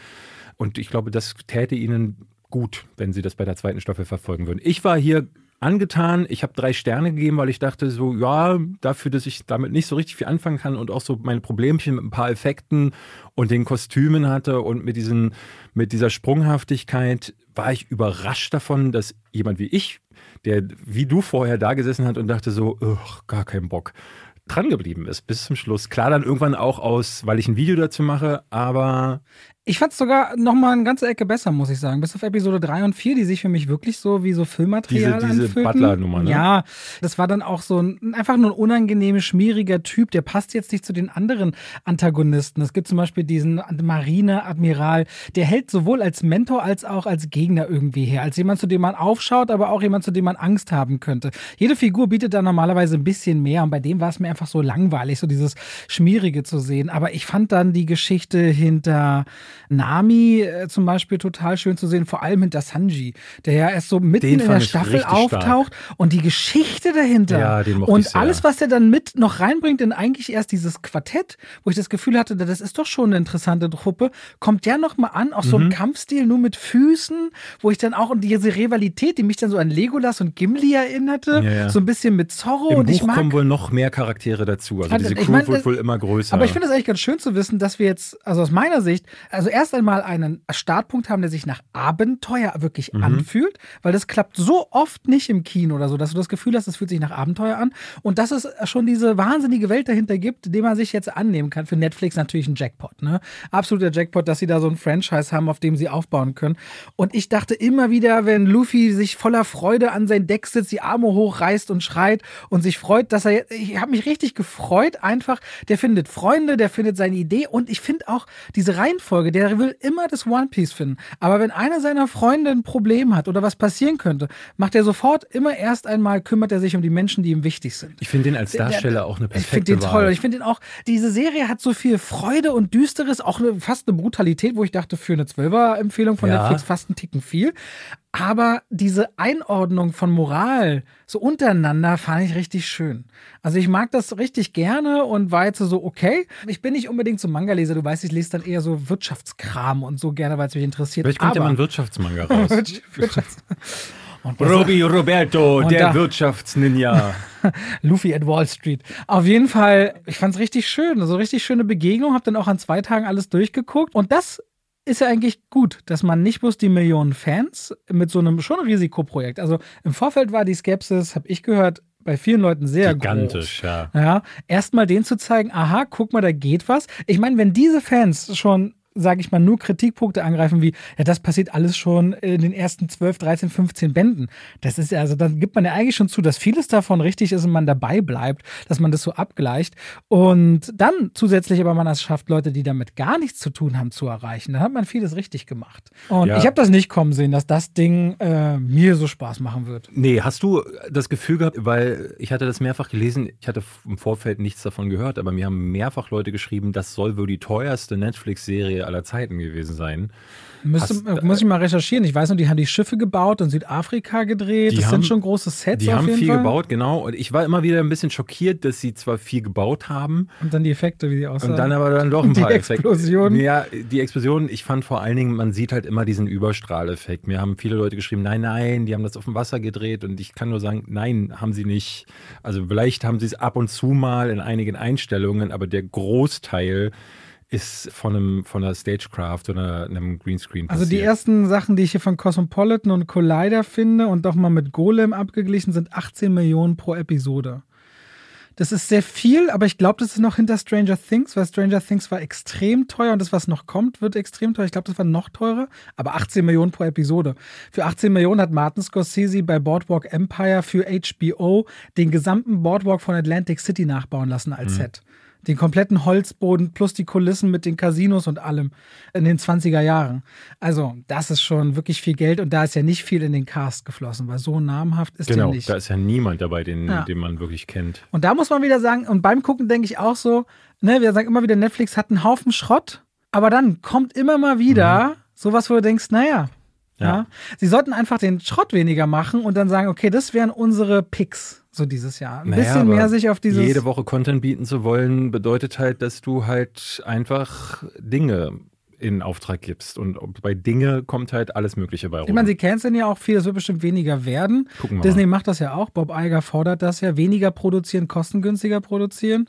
Speaker 2: Und ich glaube, das täte ihnen gut, wenn sie das bei der zweiten Staffel verfolgen würden. Ich war hier angetan. Ich habe drei Sterne gegeben, weil ich dachte so, ja, dafür, dass ich damit nicht so richtig viel anfangen kann und auch so meine Problemchen mit ein paar Effekten und den Kostümen hatte und mit diesen, mit dieser Sprunghaftigkeit war ich überrascht davon, dass jemand wie ich der wie du vorher da gesessen hat und dachte so, gar keinen Bock, dran geblieben ist bis zum Schluss. Klar, dann irgendwann auch aus, weil ich ein Video dazu mache, aber
Speaker 1: ich fand es sogar noch mal eine ganze Ecke besser, muss ich sagen. Bis auf Episode 3 und 4, die sich für mich wirklich so wie so Filmmaterial
Speaker 2: diese, diese Butler-Nummer, ne?
Speaker 1: Ja, das war dann auch so ein, einfach nur ein unangenehm schmieriger Typ. Der passt jetzt nicht zu den anderen Antagonisten. Es gibt zum Beispiel diesen Marine-Admiral, der hält sowohl als Mentor als auch als Gegner irgendwie her. Als jemand, zu dem man aufschaut, aber auch jemand, zu dem man Angst haben könnte. Jede Figur bietet da normalerweise ein bisschen mehr und bei dem war es mir einfach so langweilig, so dieses Schmierige zu sehen. Aber ich fand dann die Geschichte hinter Nami äh, zum Beispiel total schön zu sehen, vor allem hinter Sanji, der ja erst so mitten den in der Staffel auftaucht stark. und die Geschichte dahinter ja, den und alles, was er dann mit noch reinbringt in eigentlich erst dieses Quartett, wo ich das Gefühl hatte, das ist doch schon eine interessante Truppe, kommt ja noch mal an, auch so mhm. ein Kampfstil nur mit Füßen, wo ich dann auch und diese Rivalität, die mich dann so an Legolas und Gimli erinnerte, ja, ja. so ein bisschen mit Zorro
Speaker 2: Im
Speaker 1: und
Speaker 2: Buch
Speaker 1: ich mag,
Speaker 2: kommen wohl noch mehr Charaktere dazu, also diese Crew mein, wird wohl immer größer.
Speaker 1: Aber ich finde es eigentlich ganz schön zu wissen, dass wir jetzt, also aus meiner Sicht, also Also erst einmal einen Startpunkt haben, der sich nach Abenteuer wirklich mhm. anfühlt, weil das klappt so oft nicht im Kino oder so, dass du das Gefühl hast, es fühlt sich nach Abenteuer an und dass es schon diese wahnsinnige Welt dahinter gibt, die man sich jetzt annehmen kann. Für Netflix natürlich ein Jackpot, ne? Absoluter Jackpot, dass sie da so ein Franchise haben, auf dem sie aufbauen können. Und ich dachte immer wieder, wenn Luffy sich voller Freude an sein Deck sitzt, die Arme hochreißt und schreit und sich freut, dass er, ich habe mich richtig gefreut, einfach, der findet Freunde, der findet seine Idee und ich finde auch diese Reihenfolge, der will immer das One Piece finden. Aber wenn einer seiner Freunde ein Problem hat oder was passieren könnte, macht er sofort immer erst einmal, kümmert er sich um die Menschen, die ihm wichtig sind.
Speaker 2: Ich finde den als Darsteller auch eine perfekte
Speaker 1: Ich finde den
Speaker 2: Wahl.
Speaker 1: toll. Ich finde den auch, diese Serie hat so viel Freude und Düsteres, auch eine, fast eine Brutalität, wo ich dachte, für eine Zwölfer-Empfehlung von ja. Netflix fast ein Ticken viel. Aber diese Einordnung von Moral so untereinander fand ich richtig schön. Also ich mag das richtig gerne und war jetzt so, okay. Ich bin nicht unbedingt so Manga-Leser, du weißt, ich lese dann eher so Wirtschaftskram und so gerne, weil es mich interessiert.
Speaker 2: Vielleicht kommt
Speaker 1: Aber
Speaker 2: ja mal ein Wirtschaftsmanga raus.
Speaker 1: Wirtschafts
Speaker 2: Robbie Roberto, der Wirtschaftsninja.
Speaker 1: Luffy at Wall Street. Auf jeden Fall, ich fand es richtig schön. Also richtig schöne Begegnung. Hab dann auch an zwei Tagen alles durchgeguckt. Und das ist ja eigentlich gut, dass man nicht bloß die Millionen Fans mit so einem schon Risikoprojekt. Also im Vorfeld war die Skepsis, habe ich gehört, bei vielen Leuten sehr
Speaker 2: Gigantisch,
Speaker 1: groß.
Speaker 2: ja.
Speaker 1: ja Erstmal denen zu zeigen, aha, guck mal, da geht was. Ich meine, wenn diese Fans schon sage ich mal, nur Kritikpunkte angreifen wie, ja, das passiert alles schon in den ersten 12, 13, 15 Bänden. Das ist ja, also dann gibt man ja eigentlich schon zu, dass vieles davon richtig ist und man dabei bleibt, dass man das so abgleicht. Und dann zusätzlich aber man es schafft, Leute, die damit gar nichts zu tun haben, zu erreichen. Dann hat man vieles richtig gemacht. Und ja. ich habe das nicht kommen sehen, dass das Ding äh, mir so Spaß machen wird.
Speaker 2: Nee, hast du das Gefühl gehabt, weil ich hatte das mehrfach gelesen, ich hatte im Vorfeld nichts davon gehört, aber mir haben mehrfach Leute geschrieben, das soll wohl die teuerste Netflix-Serie aller Zeiten gewesen sein.
Speaker 1: Müsste, Hast, muss ich mal recherchieren. Ich weiß noch, die haben die Schiffe gebaut und Südafrika gedreht. Das haben, sind schon große Sets.
Speaker 2: Die haben viel
Speaker 1: Fall.
Speaker 2: gebaut, genau. Und ich war immer wieder ein bisschen schockiert, dass sie zwar viel gebaut haben.
Speaker 1: Und dann die Effekte, wie die aussahen.
Speaker 2: Und dann aber dann doch ein
Speaker 1: die
Speaker 2: paar
Speaker 1: Explosionen.
Speaker 2: Ja, die Explosionen. Ich fand vor allen Dingen, man sieht halt immer diesen Überstrahleffekt. Mir haben viele Leute geschrieben, nein, nein, die haben das auf dem Wasser gedreht. Und ich kann nur sagen, nein, haben sie nicht. Also vielleicht haben sie es ab und zu mal in einigen Einstellungen, aber der Großteil ist von einem von einer Stagecraft oder einem Greenscreen
Speaker 1: passiert. Also die ersten Sachen, die ich hier von Cosmopolitan und Collider finde und doch mal mit Golem abgeglichen, sind 18 Millionen pro Episode. Das ist sehr viel, aber ich glaube, das ist noch hinter Stranger Things, weil Stranger Things war extrem teuer und das, was noch kommt, wird extrem teuer. Ich glaube, das war noch teurer, aber 18 Millionen pro Episode. Für 18 Millionen hat Martin Scorsese bei Boardwalk Empire für HBO den gesamten Boardwalk von Atlantic City nachbauen lassen als mhm. Set. Den kompletten Holzboden plus die Kulissen mit den Casinos und allem in den 20er Jahren. Also, das ist schon wirklich viel Geld und da ist ja nicht viel in den Cast geflossen, weil so namhaft ist
Speaker 2: genau,
Speaker 1: der nicht.
Speaker 2: da ist ja niemand dabei, den, ja. den man wirklich kennt.
Speaker 1: Und da muss man wieder sagen, und beim Gucken denke ich auch so, ne, wir sagen immer wieder, Netflix hat einen Haufen Schrott, aber dann kommt immer mal wieder mhm. sowas, wo du denkst, naja, ja. ja. Sie sollten einfach den Schrott weniger machen und dann sagen, okay, das wären unsere Picks so dieses Jahr. Ein naja, bisschen mehr sich auf dieses.
Speaker 2: Jede Woche Content bieten zu wollen, bedeutet halt, dass du halt einfach Dinge in Auftrag gibst. Und bei Dinge kommt halt alles Mögliche bei rum.
Speaker 1: Ich meine, sie canceln ja auch viel, das wird bestimmt weniger werden.
Speaker 2: Gucken wir
Speaker 1: Disney
Speaker 2: mal.
Speaker 1: macht das ja auch. Bob Iger fordert das ja. Weniger produzieren, kostengünstiger produzieren.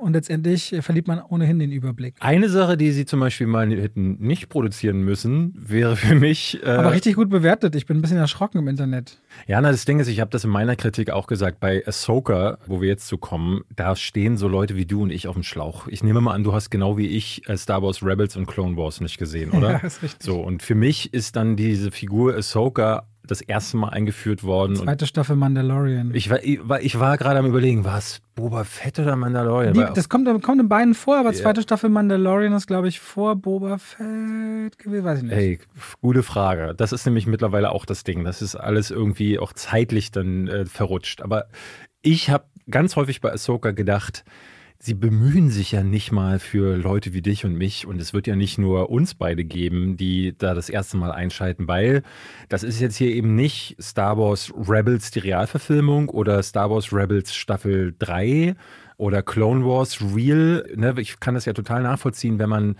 Speaker 1: Und letztendlich verliert man ohnehin den Überblick.
Speaker 2: Eine Sache, die sie zum Beispiel mal hätten nicht produzieren müssen, wäre für mich.
Speaker 1: Äh Aber richtig gut bewertet. Ich bin ein bisschen erschrocken im Internet.
Speaker 2: Ja, na, das Ding ist, ich habe das in meiner Kritik auch gesagt. Bei Ahsoka, wo wir jetzt zu kommen, da stehen so Leute wie du und ich auf dem Schlauch. Ich nehme mal an, du hast genau wie ich äh, Star Wars Rebels und Clone Wars nicht gesehen, oder?
Speaker 1: Ja, ist richtig.
Speaker 2: So, und für mich ist dann diese Figur Ahsoka das erste Mal eingeführt worden.
Speaker 1: Zweite Staffel Mandalorian.
Speaker 2: Ich war, ich war, ich war gerade am überlegen, war es Boba Fett oder Mandalorian?
Speaker 1: Die, das kommt, kommt in beiden vor, aber zweite ja. Staffel Mandalorian ist, glaube ich, vor Boba Fett gewesen, weiß ich nicht.
Speaker 2: Hey, gute Frage. Das ist nämlich mittlerweile auch das Ding. Das ist alles irgendwie auch zeitlich dann äh, verrutscht. Aber ich habe ganz häufig bei Ahsoka gedacht, sie bemühen sich ja nicht mal für Leute wie dich und mich und es wird ja nicht nur uns beide geben, die da das erste Mal einschalten, weil das ist jetzt hier eben nicht Star Wars Rebels die Realverfilmung oder Star Wars Rebels Staffel 3 oder Clone Wars Real. Ne? Ich kann das ja total nachvollziehen, wenn man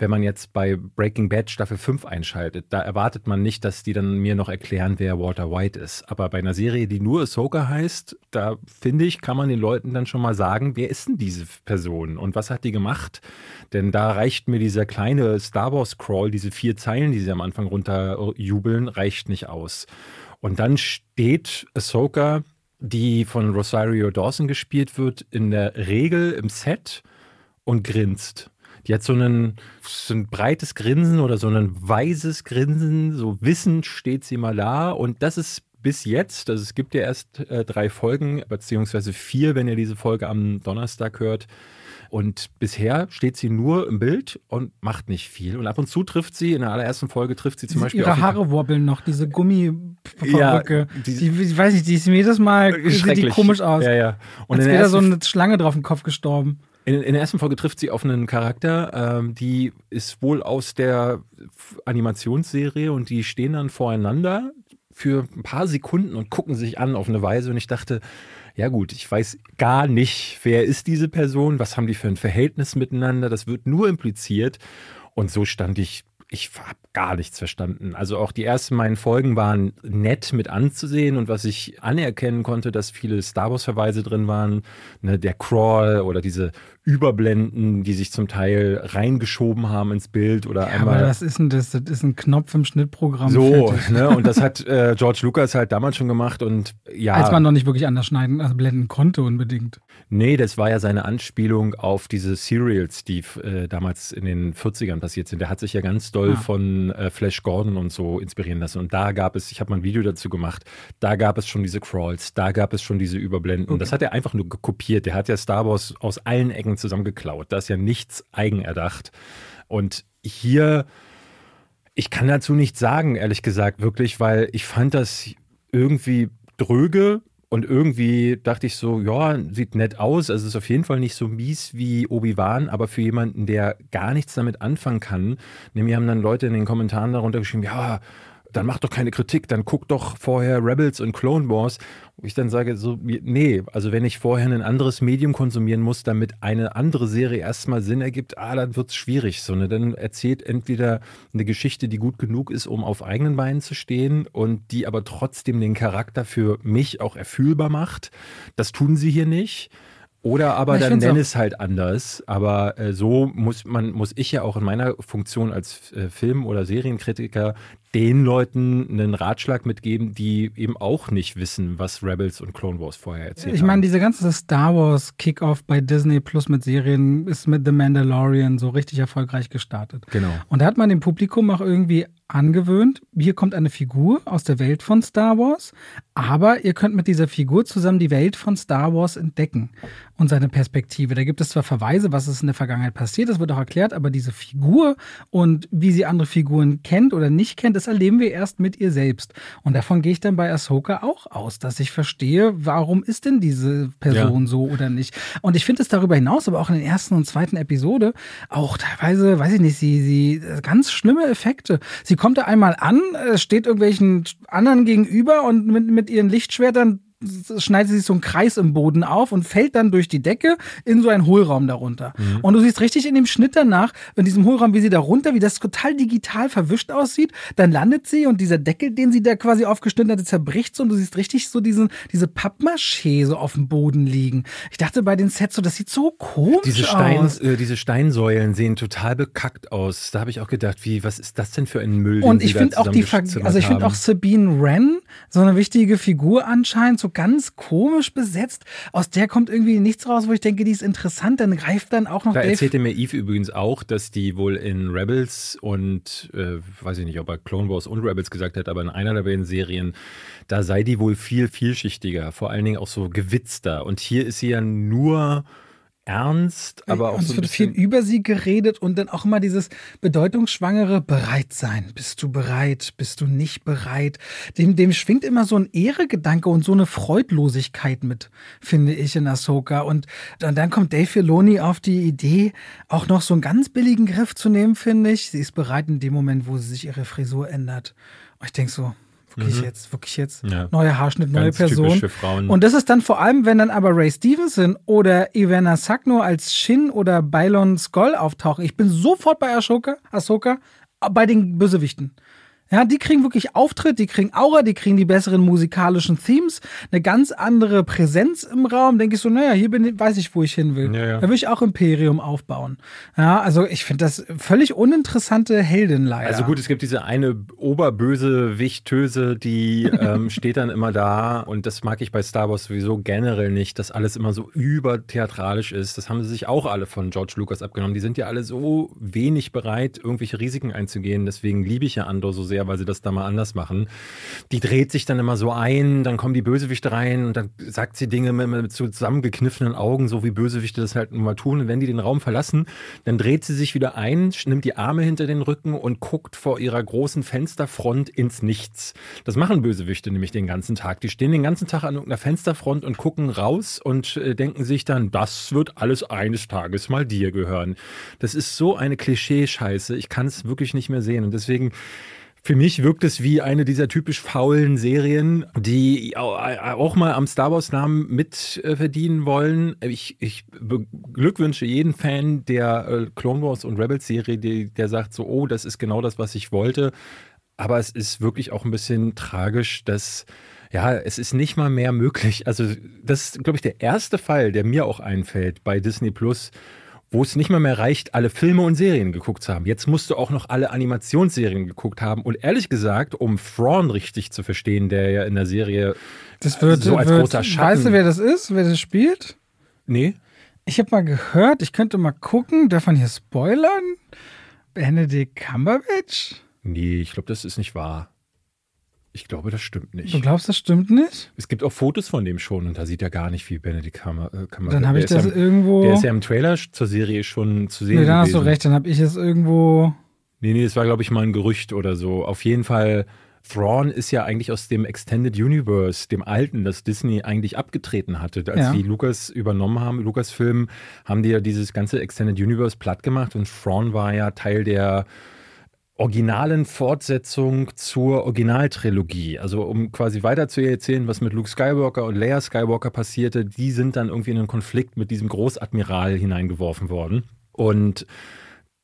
Speaker 2: wenn man jetzt bei Breaking Bad Staffel 5 einschaltet, da erwartet man nicht, dass die dann mir noch erklären, wer Walter White ist. Aber bei einer Serie, die nur Ahsoka heißt, da finde ich, kann man den Leuten dann schon mal sagen, wer ist denn diese Person und was hat die gemacht? Denn da reicht mir dieser kleine Star Wars Crawl, diese vier Zeilen, die sie am Anfang runterjubeln, reicht nicht aus. Und dann steht Ahsoka, die von Rosario Dawson gespielt wird, in der Regel im Set und grinst. Die hat so, einen, so ein breites Grinsen oder so ein weises Grinsen, so wissend steht sie mal da. Und das ist bis jetzt, also es gibt ja erst äh, drei Folgen, beziehungsweise vier, wenn ihr diese Folge am Donnerstag hört. Und bisher steht sie nur im Bild und macht nicht viel. Und ab und zu trifft sie, in der allerersten Folge trifft sie zum Beispiel.
Speaker 1: Ihre Haare wobbeln noch, diese Gummiperücke. Ja, die, die, ich weiß nicht, die ist jedes Mal sieht die komisch aus.
Speaker 2: Ja, ja.
Speaker 1: Und Als wäre da so eine Schlange drauf im Kopf gestorben.
Speaker 2: In, in, der ersten Folge trifft sie auf einen Charakter, ähm, die ist wohl aus der Animationsserie und die stehen dann voreinander für ein paar Sekunden und gucken sich an auf eine Weise. Und ich dachte, ja gut, ich weiß gar nicht, wer ist diese Person, was haben die für ein Verhältnis miteinander, das wird nur impliziert. Und so stand ich ich habe gar nichts verstanden. Also auch die ersten meinen Folgen waren nett mit anzusehen und was ich anerkennen konnte, dass viele Star Wars-Verweise drin waren, ne, der Crawl oder diese Überblenden, die sich zum Teil reingeschoben haben ins Bild oder
Speaker 1: ja,
Speaker 2: einmal.
Speaker 1: Aber das ist ein, das, das ist ein Knopf im Schnittprogramm.
Speaker 2: So, ne, und das hat äh, George Lucas halt damals schon gemacht und ja.
Speaker 1: Als man noch nicht wirklich anders schneiden, also blenden konnte unbedingt.
Speaker 2: Nee, das war ja seine Anspielung auf diese Serials, die äh, damals in den 40ern passiert sind. Der hat sich ja ganz doll ah. von äh, Flash Gordon und so inspirieren lassen. Und da gab es, ich habe mal ein Video dazu gemacht, da gab es schon diese Crawls, da gab es schon diese Überblenden. Okay. Das hat er einfach nur kopiert. Der hat ja Star Wars aus allen Ecken zusammengeklaut. Da ist ja nichts eigenerdacht. Und hier, ich kann dazu nichts sagen, ehrlich gesagt, wirklich, weil ich fand das irgendwie dröge. Und irgendwie dachte ich so, ja, sieht nett aus. Also ist auf jeden Fall nicht so mies wie Obi-Wan, aber für jemanden, der gar nichts damit anfangen kann, nämlich haben dann Leute in den Kommentaren darunter geschrieben, ja, dann mach doch keine Kritik, dann guck doch vorher Rebels und Clone Wars. Wo ich dann sage, so, nee, also wenn ich vorher ein anderes Medium konsumieren muss, damit eine andere Serie erstmal Sinn ergibt, ah, dann wird es schwierig. So, ne? Dann erzählt entweder eine Geschichte, die gut genug ist, um auf eigenen Beinen zu stehen und die aber trotzdem den Charakter für mich auch erfühlbar macht. Das tun sie hier nicht. Oder aber ich dann nenn es halt anders. Aber äh, so muss man, muss ich ja auch in meiner Funktion als äh, Film- oder Serienkritiker den Leuten einen Ratschlag mitgeben, die eben auch nicht wissen, was Rebels und Clone Wars vorher erzählt
Speaker 1: ich meine, diese ganze Star Wars Kickoff bei Disney Plus mit Serien ist mit The Mandalorian so richtig erfolgreich gestartet.
Speaker 2: Genau.
Speaker 1: Und da hat man dem Publikum auch irgendwie angewöhnt, hier kommt eine Figur aus der Welt von Star Wars, aber ihr könnt mit dieser Figur zusammen die Welt von Star Wars entdecken und seine Perspektive. Da gibt es zwar Verweise, was ist in der Vergangenheit passiert, das wird auch erklärt, aber diese Figur und wie sie andere Figuren kennt oder nicht kennt, das erleben wir erst mit ihr selbst. Und davon gehe ich dann bei Ahsoka auch aus, dass ich verstehe, warum ist denn diese Person ja. so oder nicht. Und ich finde es darüber hinaus, aber auch in der ersten und zweiten Episode, auch teilweise, weiß ich nicht, sie, sie, ganz schlimme Effekte. Sie kommt da einmal an, steht irgendwelchen anderen gegenüber und mit, mit ihren Lichtschwertern schneidet sich so einen Kreis im Boden auf und fällt dann durch die Decke in so einen Hohlraum darunter. Mhm. Und du siehst richtig in dem Schnitt danach, in diesem Hohlraum, wie sie da runter, wie das total digital verwischt aussieht. Dann landet sie und dieser Deckel, den sie da quasi aufgeschnitten hat, zerbricht so und du siehst richtig so diesen, diese Pappmaché so auf dem Boden liegen. Ich dachte bei den Sets so, das sieht so komisch
Speaker 2: diese
Speaker 1: Stein,
Speaker 2: aus. Äh, diese Steinsäulen sehen total bekackt aus. Da habe ich auch gedacht, wie, was ist das denn für ein Müll?
Speaker 1: Und ich finde auch die, also ich finde auch Sabine Wren, so eine wichtige Figur anscheinend, so ganz komisch besetzt. Aus der kommt irgendwie nichts raus, wo ich denke, die ist interessant. Dann greift dann auch noch.
Speaker 2: Da Dave erzählte mir Eve übrigens auch, dass die wohl in Rebels und äh, weiß ich nicht, ob er Clone Wars und Rebels gesagt hat, aber in einer der beiden Serien, da sei die wohl viel vielschichtiger, vor allen Dingen auch so gewitzter. Und hier ist sie ja nur ernst, aber auch und
Speaker 1: so. Es wird viel über sie geredet und dann auch immer dieses bedeutungsschwangere bereit sein. Bist du bereit? Bist du nicht bereit? Dem, dem schwingt immer so ein Ehregedanke und so eine Freudlosigkeit mit, finde ich in Ahsoka. Und dann, dann kommt Dave Filoni auf die Idee, auch noch so einen ganz billigen Griff zu nehmen, finde ich. Sie ist bereit in dem Moment, wo sie sich ihre Frisur ändert. Und ich denke so, wirklich mhm. jetzt, wirklich jetzt. Ja. Neuer Haarschnitt, neue Ganz Person. Frauen. Und das ist dann vor allem, wenn dann aber Ray Stevenson oder Ivana Sagno als Shin oder Bylon Skoll auftauchen. Ich bin sofort bei Ashoka, Ahsoka, bei den Bösewichten. Ja, die kriegen wirklich Auftritt, die kriegen Aura, die kriegen die besseren musikalischen Themes, eine ganz andere Präsenz im Raum. Denke ich so, naja, hier bin, weiß ich, wo ich hin will. Ja, ja. Da will ich auch Imperium aufbauen. Ja, also ich finde das völlig uninteressante Heldin leider.
Speaker 2: Also gut, es gibt diese eine oberböse Wichtöse, die ähm, steht dann immer da und das mag ich bei Star Wars sowieso generell nicht, dass alles immer so übertheatralisch ist. Das haben sie sich auch alle von George Lucas abgenommen. Die sind ja alle so wenig bereit, irgendwelche Risiken einzugehen. Deswegen liebe ich ja Andor so sehr sehr, weil sie das da mal anders machen. Die dreht sich dann immer so ein, dann kommen die Bösewichte rein und dann sagt sie Dinge mit, mit zusammengekniffenen Augen, so wie Bösewichte das halt nun mal tun. Und wenn die den Raum verlassen, dann dreht sie sich wieder ein, nimmt die Arme hinter den Rücken und guckt vor ihrer großen Fensterfront ins Nichts. Das machen Bösewichte nämlich den ganzen Tag. Die stehen den ganzen Tag an irgendeiner Fensterfront und gucken raus und äh, denken sich dann, das wird alles eines Tages mal dir gehören. Das ist so eine Klischee-Scheiße. Ich kann es wirklich nicht mehr sehen. Und deswegen für mich wirkt es wie eine dieser typisch faulen Serien, die auch mal am Star Wars-Namen mitverdienen wollen. Ich, ich beglückwünsche jeden Fan der äh, Clone Wars und Rebels-Serie, der sagt so, oh, das ist genau das, was ich wollte. Aber es ist wirklich auch ein bisschen tragisch, dass ja, es ist nicht mal mehr möglich. Also, das ist, glaube ich, der erste Fall, der mir auch einfällt bei Disney Plus, wo es nicht mal mehr reicht, alle Filme und Serien geguckt zu haben. Jetzt musst du auch noch alle Animationsserien geguckt haben. Und ehrlich gesagt, um Thrawn richtig zu verstehen, der ja in der Serie
Speaker 1: das wird, so als wird, großer Schatten... Weißt du, wer das ist, wer das spielt?
Speaker 2: Nee.
Speaker 1: Ich habe mal gehört, ich könnte mal gucken, darf man hier spoilern? Benedict Cumberbatch?
Speaker 2: Nee, ich glaube, das ist nicht wahr. Ich glaube, das stimmt nicht.
Speaker 1: Du glaubst, das stimmt nicht?
Speaker 2: Es gibt auch Fotos von dem schon und da sieht er gar nicht wie Benedict Kammer. Äh,
Speaker 1: Dann habe ich das ja, irgendwo.
Speaker 2: Der ist ja im Trailer zur Serie schon zu sehen.
Speaker 1: Nee, dann gewesen. hast du recht, dann habe ich es irgendwo.
Speaker 2: Nee, nee, das war, glaube ich, mal ein Gerücht oder so. Auf jeden Fall, Thrawn ist ja eigentlich aus dem Extended Universe, dem alten, das Disney eigentlich abgetreten hatte. Als ja. die Lucas übernommen haben, Lucasfilm, haben die ja dieses ganze Extended Universe platt gemacht und Thrawn war ja Teil der originalen Fortsetzung zur Originaltrilogie. Also um quasi weiter zu erzählen, was mit Luke Skywalker und Leia Skywalker passierte, die sind dann irgendwie in einen Konflikt mit diesem Großadmiral hineingeworfen worden. Und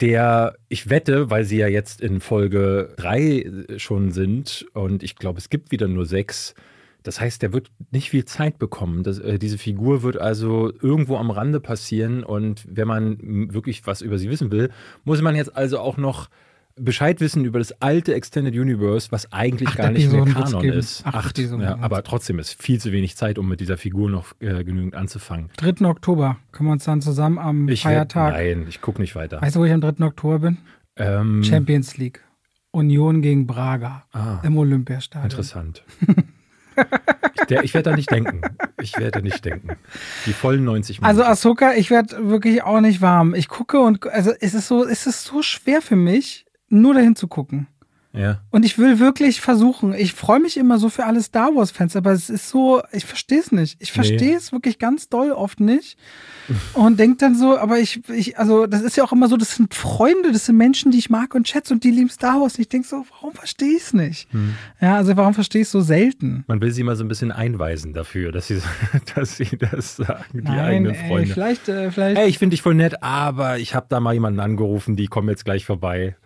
Speaker 2: der, ich wette, weil sie ja jetzt in Folge 3 schon sind und ich glaube, es gibt wieder nur sechs, das heißt, der wird nicht viel Zeit bekommen. Das, äh, diese Figur wird also irgendwo am Rande passieren und wenn man wirklich was über sie wissen will, muss man jetzt also auch noch Bescheid wissen über das alte Extended Universe, was eigentlich Acht gar nicht mehr Kanon ist. Acht, Acht ja, aber trotzdem ist viel zu wenig Zeit, um mit dieser Figur noch äh, genügend anzufangen.
Speaker 1: 3. Oktober können wir uns dann zusammen am ich Feiertag.
Speaker 2: Werd, nein, ich gucke nicht weiter.
Speaker 1: Weißt du, wo ich am 3. Oktober bin? Ähm, Champions League. Union gegen Braga ah, im Olympiastadion.
Speaker 2: Interessant. ich, ich werde da nicht denken. Ich werde nicht denken. Die vollen 90
Speaker 1: Minuten. Also Ahsoka, ich werde wirklich auch nicht warm. Ich gucke und also es ist so, es ist so schwer für mich, nur dahin zu gucken.
Speaker 2: Ja.
Speaker 1: Und ich will wirklich versuchen, ich freue mich immer so für alle Star Wars-Fans, aber es ist so, ich verstehe es nicht. Ich verstehe es nee. wirklich ganz doll oft nicht. und denke dann so, aber ich, ich, also das ist ja auch immer so, das sind Freunde, das sind Menschen, die ich mag und schätze und die lieben Star Wars. Und ich denke so, warum verstehe ich es nicht? Hm. Ja, also warum verstehe ich es so selten?
Speaker 2: Man will sie mal so ein bisschen einweisen dafür, dass sie, dass sie das sagen, die
Speaker 1: Nein,
Speaker 2: eigenen Freunde.
Speaker 1: Ey, vielleicht, äh, vielleicht.
Speaker 2: Ey, ich finde dich voll nett, aber ich habe da mal jemanden angerufen, die kommen jetzt gleich vorbei.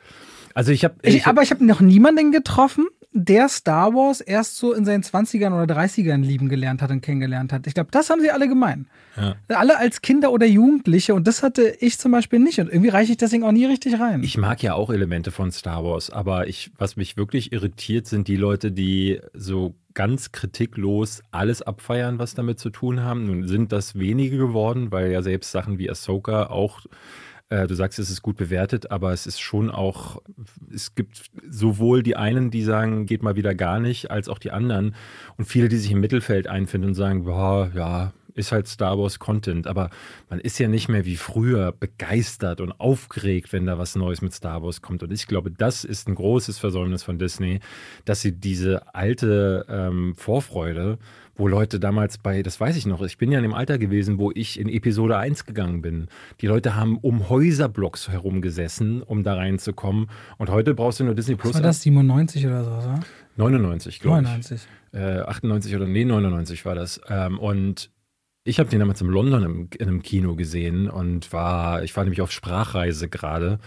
Speaker 2: Also ich habe.
Speaker 1: Aber ich habe noch niemanden getroffen, der Star Wars erst so in seinen 20ern oder 30ern lieben gelernt hat und kennengelernt hat. Ich glaube, das haben sie alle gemein. Ja. Alle als Kinder oder Jugendliche und das hatte ich zum Beispiel nicht und irgendwie reiche ich deswegen auch nie richtig rein.
Speaker 2: Ich mag ja auch Elemente von Star Wars, aber ich, was mich wirklich irritiert, sind die Leute, die so ganz kritiklos alles abfeiern, was damit zu tun haben. Nun sind das wenige geworden, weil ja selbst Sachen wie Ahsoka auch du sagst, es ist gut bewertet, aber es ist schon auch, es gibt sowohl die einen, die sagen, geht mal wieder gar nicht, als auch die anderen. Und viele, die sich im Mittelfeld einfinden und sagen, boah, ja, ist halt Star Wars Content, aber man ist ja nicht mehr wie früher begeistert und aufgeregt, wenn da was Neues mit Star Wars kommt. Und ich glaube, das ist ein großes Versäumnis von Disney, dass sie diese alte ähm, Vorfreude wo Leute damals bei, das weiß ich noch, ich bin ja in dem Alter gewesen, wo ich in Episode 1 gegangen bin. Die Leute haben um Häuserblocks herumgesessen, um da reinzukommen. Und heute brauchst du nur Disney Plus.
Speaker 1: Was war das, 97 oder so, oder?
Speaker 2: 99, glaube
Speaker 1: ich. 99.
Speaker 2: Äh, 98 oder nee, 99 war das. Ähm, und ich habe den damals in London im, in einem Kino gesehen und war, ich war nämlich auf Sprachreise gerade.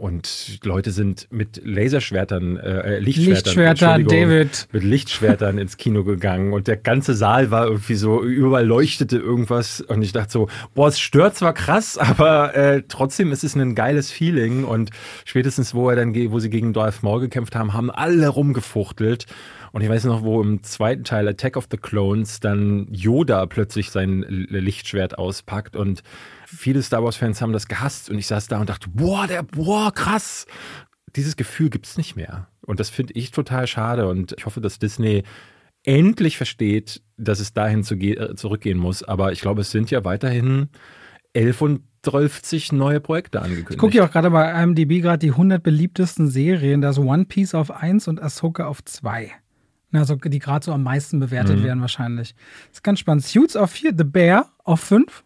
Speaker 2: Und Leute sind mit Laserschwertern, äh, äh Lichtschwertern,
Speaker 1: Lichtschwertern David.
Speaker 2: mit Lichtschwertern ins Kino gegangen. Und der ganze Saal war irgendwie so, überall leuchtete irgendwas. Und ich dachte so, boah, es stört zwar krass, aber äh, trotzdem ist es ein geiles Feeling. Und spätestens, wo er dann, wo sie gegen Darth Maul gekämpft haben, haben alle rumgefuchtelt. Und ich weiß noch, wo im zweiten Teil Attack of the Clones dann Yoda plötzlich sein Lichtschwert auspackt. Und viele Star Wars-Fans haben das gehasst und ich saß da und dachte, boah, der, boah, krass. Dieses Gefühl gibt es nicht mehr. Und das finde ich total schade und ich hoffe, dass Disney endlich versteht, dass es dahin zu äh, zurückgehen muss. Aber ich glaube, es sind ja weiterhin 11 und 12 neue Projekte angekündigt. Ich
Speaker 1: gucke ja auch gerade bei IMDb gerade die 100 beliebtesten Serien. Da ist One Piece auf 1 und Ahsoka auf 2. Also die gerade so am meisten bewertet mhm. werden wahrscheinlich. Das ist ganz spannend. Suits auf 4, The Bear auf 5.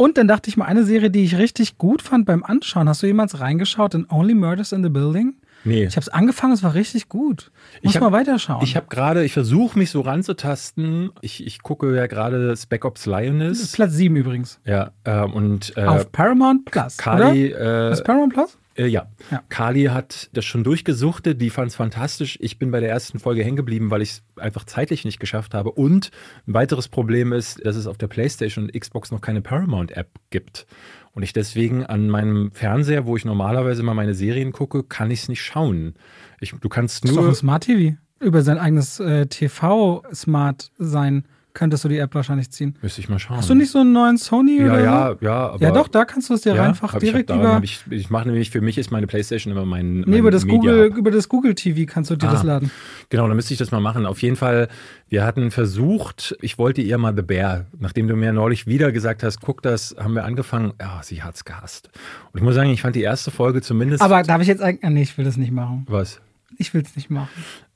Speaker 1: Und dann dachte ich mal, eine Serie, die ich richtig gut fand beim Anschauen. Hast du jemals reingeschaut in Only Murders in the Building?
Speaker 2: Nee.
Speaker 1: Ich habe es angefangen, es war richtig gut. Muss
Speaker 2: ich
Speaker 1: hab, mal weiterschauen.
Speaker 2: Ich habe gerade, ich versuche mich so ranzutasten. Ich, ich gucke ja gerade Spec Ops Lioness.
Speaker 1: Platz 7 übrigens.
Speaker 2: Ja, äh, und.
Speaker 1: Äh, Auf Paramount Plus.
Speaker 2: Kali, oder?
Speaker 1: Äh, ist Paramount Plus?
Speaker 2: Äh, ja. ja. Kali hat das schon durchgesuchtet, die fand es fantastisch. Ich bin bei der ersten Folge hängen geblieben, weil ich es einfach zeitlich nicht geschafft habe. Und ein weiteres Problem ist, dass es auf der PlayStation und Xbox noch keine Paramount-App gibt. Und ich deswegen an meinem Fernseher, wo ich normalerweise mal meine Serien gucke, kann ich es nicht schauen. Ich, du kannst nur. Ist
Speaker 1: doch ein Smart TV. Über sein eigenes äh, TV Smart sein könntest du die App wahrscheinlich ziehen.
Speaker 2: Müsste ich mal schauen.
Speaker 1: Hast du nicht so einen neuen Sony?
Speaker 2: Ja,
Speaker 1: oder
Speaker 2: ja, ja.
Speaker 1: Ja, doch, da kannst du es dir ja, einfach direkt
Speaker 2: ich
Speaker 1: über.
Speaker 2: Ich, ich mache nämlich, für mich ist meine Playstation immer mein.
Speaker 1: Nee, über, das Google, über das Google TV kannst du dir ah, das laden.
Speaker 2: Genau, dann müsste ich das mal machen. Auf jeden Fall, wir hatten versucht, ich wollte ihr mal The Bear, nachdem du mir neulich wieder gesagt hast, guck das, haben wir angefangen. Ja, sie hat's gehasst. Und ich muss sagen, ich fand die erste Folge zumindest.
Speaker 1: Aber darf ich jetzt eigentlich. Nee, ich will das nicht machen.
Speaker 2: Was?
Speaker 1: Ich will es nicht machen.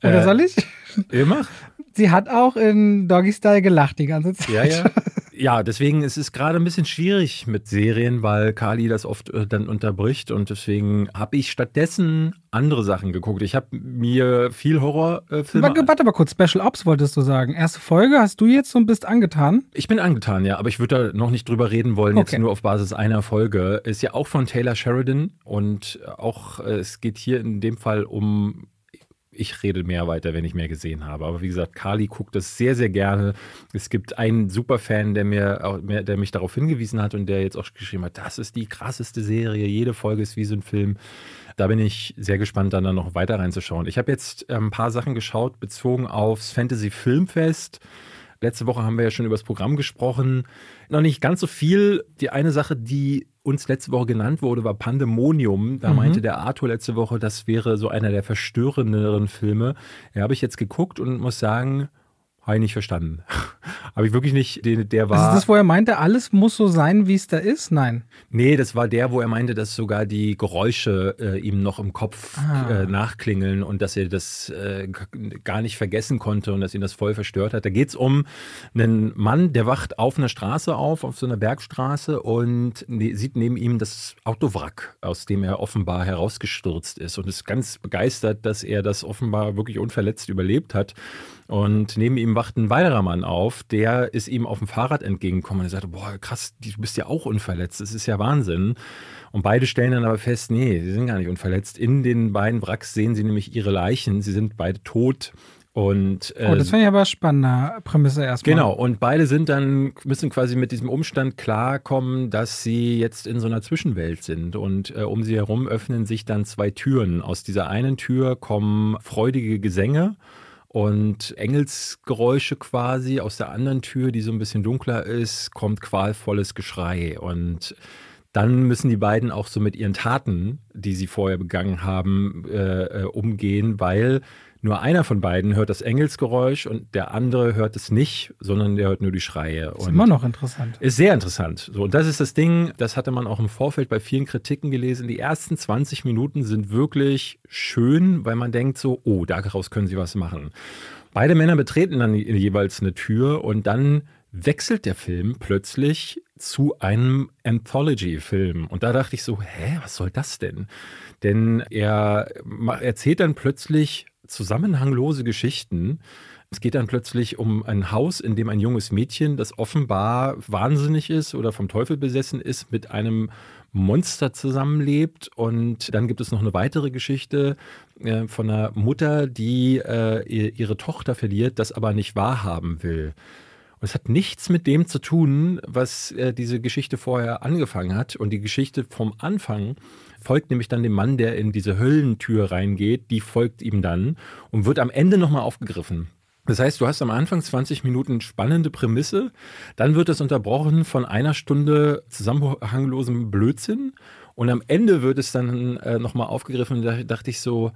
Speaker 1: Oder äh, soll ich?
Speaker 2: Ihr macht
Speaker 1: sie hat auch in Doggy Style gelacht die ganze Zeit.
Speaker 2: Ja, ja. Ja, deswegen ist es gerade ein bisschen schwierig mit Serien, weil Kali das oft äh, dann unterbricht und deswegen habe ich stattdessen andere Sachen geguckt. Ich habe mir viel Horrorfilme.
Speaker 1: Äh, warte mal kurz, Special Ops wolltest du sagen. Erste Folge hast du jetzt und bist angetan?
Speaker 2: Ich bin angetan, ja, aber ich würde da noch nicht drüber reden wollen, okay. jetzt nur auf Basis einer Folge. Ist ja auch von Taylor Sheridan und auch äh, es geht hier in dem Fall um ich rede mehr weiter, wenn ich mehr gesehen habe. Aber wie gesagt, Kali guckt das sehr, sehr gerne. Es gibt einen Superfan, der mir, der mich darauf hingewiesen hat und der jetzt auch geschrieben hat, das ist die krasseste Serie. Jede Folge ist wie so ein Film. Da bin ich sehr gespannt, dann, noch weiter reinzuschauen. Ich habe jetzt ähm, ein paar Sachen geschaut, bezogen aufs Fantasy Filmfest. Letzte Woche haben wir ja schon über das Programm gesprochen. Noch nicht ganz so viel. Die eine Sache, die uns letzte Woche genannt wurde, war Pandemonium. Da mhm. meinte der Arthur letzte Woche, das wäre so einer der verstörenderen Filme. Ja, habe ich jetzt geguckt und muss sagen, habe ich nicht verstanden. Habe ich wirklich nicht, der, der war.
Speaker 1: Ist das, wo er meinte, alles muss so sein, wie es da ist? Nein.
Speaker 2: Nee, das war der, wo er meinte, dass sogar die Geräusche äh, ihm noch im Kopf ah. äh, nachklingeln und dass er das äh, gar nicht vergessen konnte und dass ihn das voll verstört hat. Da geht es um einen Mann, der wacht auf einer Straße auf, auf so einer Bergstraße und ne, sieht neben ihm das Autowrack, aus dem er offenbar herausgestürzt ist und ist ganz begeistert, dass er das offenbar wirklich unverletzt überlebt hat. Und neben ihm wacht ein weiterer Mann auf, der ist ihm auf dem Fahrrad entgegengekommen und er sagte, boah, krass, du bist ja auch unverletzt, das ist ja Wahnsinn. Und beide stellen dann aber fest, nee, sie sind gar nicht unverletzt. In den beiden Wracks sehen sie nämlich ihre Leichen, sie sind beide tot. Und,
Speaker 1: äh, oh, das wäre ja aber spannender Prämisse erstmal.
Speaker 2: Genau, und beide sind dann, müssen quasi mit diesem Umstand klarkommen, dass sie jetzt in so einer Zwischenwelt sind. Und äh, um sie herum öffnen sich dann zwei Türen. Aus dieser einen Tür kommen freudige Gesänge und Engelsgeräusche quasi aus der anderen Tür, die so ein bisschen dunkler ist, kommt qualvolles Geschrei. Und dann müssen die beiden auch so mit ihren Taten, die sie vorher begangen haben, äh, äh umgehen, weil nur einer von beiden hört das Engelsgeräusch und der andere hört es nicht, sondern der hört nur die Schreie.
Speaker 1: Ist und immer noch interessant.
Speaker 2: Ist sehr interessant. So, und das ist das Ding, das hatte man auch im Vorfeld bei vielen Kritiken gelesen. Die ersten 20 Minuten sind wirklich schön, weil man denkt so, oh, daraus können sie was machen. Beide Männer betreten dann jeweils eine Tür und dann wechselt der Film plötzlich zu einem Anthology-Film. Und da dachte ich so, hä, was soll das denn? Denn er erzählt dann plötzlich zusammenhanglose Geschichten. Es geht dann plötzlich um ein Haus, in dem ein junges Mädchen, das offenbar wahnsinnig ist oder vom Teufel besessen ist, mit einem Monster zusammenlebt. Und dann gibt es noch eine weitere Geschichte äh, von einer Mutter, die äh, ihre Tochter verliert, das aber nicht wahrhaben will. Und es hat nichts mit dem zu tun, was äh, diese Geschichte vorher angefangen hat. Und die Geschichte vom Anfang folgt nämlich dann dem Mann, der in diese Höllentür reingeht, die folgt ihm dann und wird am Ende nochmal aufgegriffen. Das heißt, du hast am Anfang 20 Minuten spannende Prämisse, dann wird es unterbrochen von einer Stunde zusammenhanglosem Blödsinn und am Ende wird es dann äh, nochmal aufgegriffen da dachte ich so,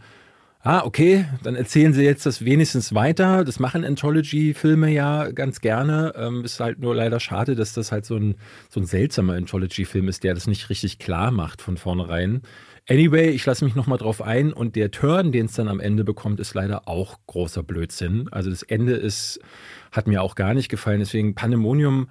Speaker 2: ah, okay, dann erzählen sie jetzt das wenigstens weiter. Das machen Anthology-Filme ja ganz gerne. Ähm, ist halt nur leider schade, dass das halt so ein, so ein seltsamer Anthology-Film ist, der das nicht richtig klar macht von vornherein. Anyway, ich lasse mich nochmal drauf ein und der Turn, den es dann am Ende bekommt, ist leider auch großer Blödsinn. Also das Ende ist, hat mir auch gar nicht gefallen. Deswegen Pandemonium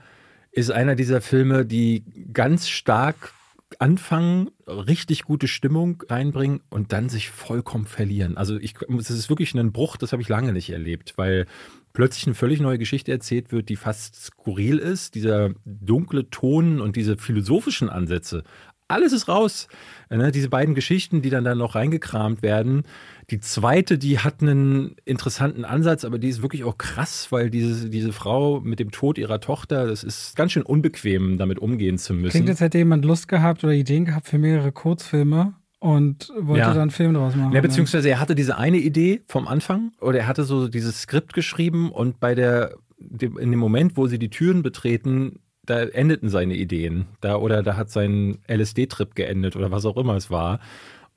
Speaker 2: ist einer dieser Filme, die ganz stark anfangen, richtig gute Stimmung reinbringen und dann sich vollkommen verlieren. Also ich, es ist wirklich ein Bruch, das habe ich lange nicht erlebt, weil plötzlich eine völlig neue Geschichte erzählt wird, die fast skurril ist. Dieser dunkle Ton und diese philosophischen Ansätze, alles ist raus. Ne, diese beiden Geschichten, die dann da noch reingekramt werden. Die zweite, die hat einen interessanten Ansatz, aber die ist wirklich auch krass, weil diese, diese Frau mit dem Tod ihrer Tochter, das ist ganz schön unbequem, damit umgehen zu müssen.
Speaker 1: Klingt, als hätte jemand Lust gehabt oder Ideen gehabt für mehrere Kurzfilme und wollte ja. dann einen Film draus machen.
Speaker 2: Ja, beziehungsweise er hatte diese eine Idee vom Anfang oder er hatte so dieses Skript geschrieben und bei der in dem Moment, wo sie die Türen betreten, da endeten seine Ideen. Da, oder da hat sein LSD-Trip geendet oder was auch immer es war.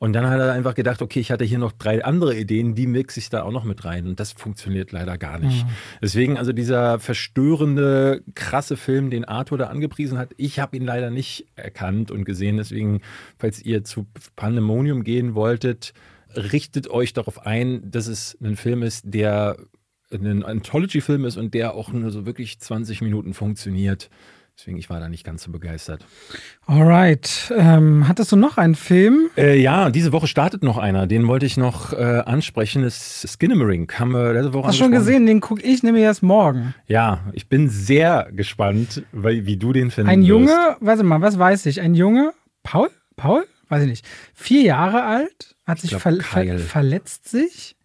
Speaker 2: Und dann hat er einfach gedacht, okay, ich hatte hier noch drei andere Ideen, die mixe ich da auch noch mit rein. Und das funktioniert leider gar nicht. Mhm. Deswegen also dieser verstörende, krasse Film, den Arthur da angepriesen hat, ich habe ihn leider nicht erkannt und gesehen. Deswegen, falls ihr zu Pandemonium gehen wolltet, richtet euch darauf ein, dass es ein Film ist, der ein Anthology-Film ist und der auch nur so wirklich 20 Minuten funktioniert. Deswegen, ich war da nicht ganz so begeistert.
Speaker 1: Alright. Ähm, hattest du noch einen Film?
Speaker 2: Äh, ja, diese Woche startet noch einer. Den wollte ich noch äh, ansprechen. Das ist Skinnamarink. Haben wir letzte Woche
Speaker 1: Hast du schon gesehen? Den gucke ich nämlich erst morgen.
Speaker 2: Ja, ich bin sehr gespannt, weil, wie du den findest.
Speaker 1: Ein Junge, warte mal, was weiß ich? Ein Junge, Paul? Paul? Weiß ich nicht. Vier Jahre alt, hat sich glaub, ver ver verletzt sich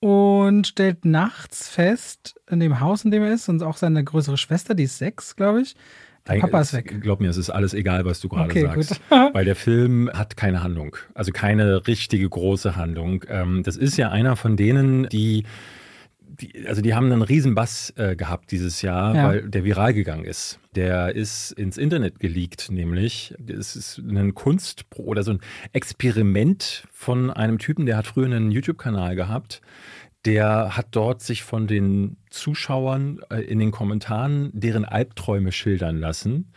Speaker 1: und stellt nachts fest, in dem Haus, in dem er ist, und auch seine größere Schwester, die ist sechs, glaube ich, Papa ist weg.
Speaker 2: Glaub mir, es ist alles egal, was du gerade okay, sagst. weil der Film hat keine Handlung. Also keine richtige große Handlung. Ähm, das ist ja einer von denen, die die, also die haben einen riesen Bass äh, gehabt dieses Jahr, ja. weil der viral gegangen ist. Der ist ins Internet geleakt, nämlich. Es ist ein Kunst- oder so ein Experiment von einem Typen, der hat früher einen YouTube-Kanal gehabt der hat dort sich von den Zuschauern äh, in den Kommentaren deren Albträume schildern lassen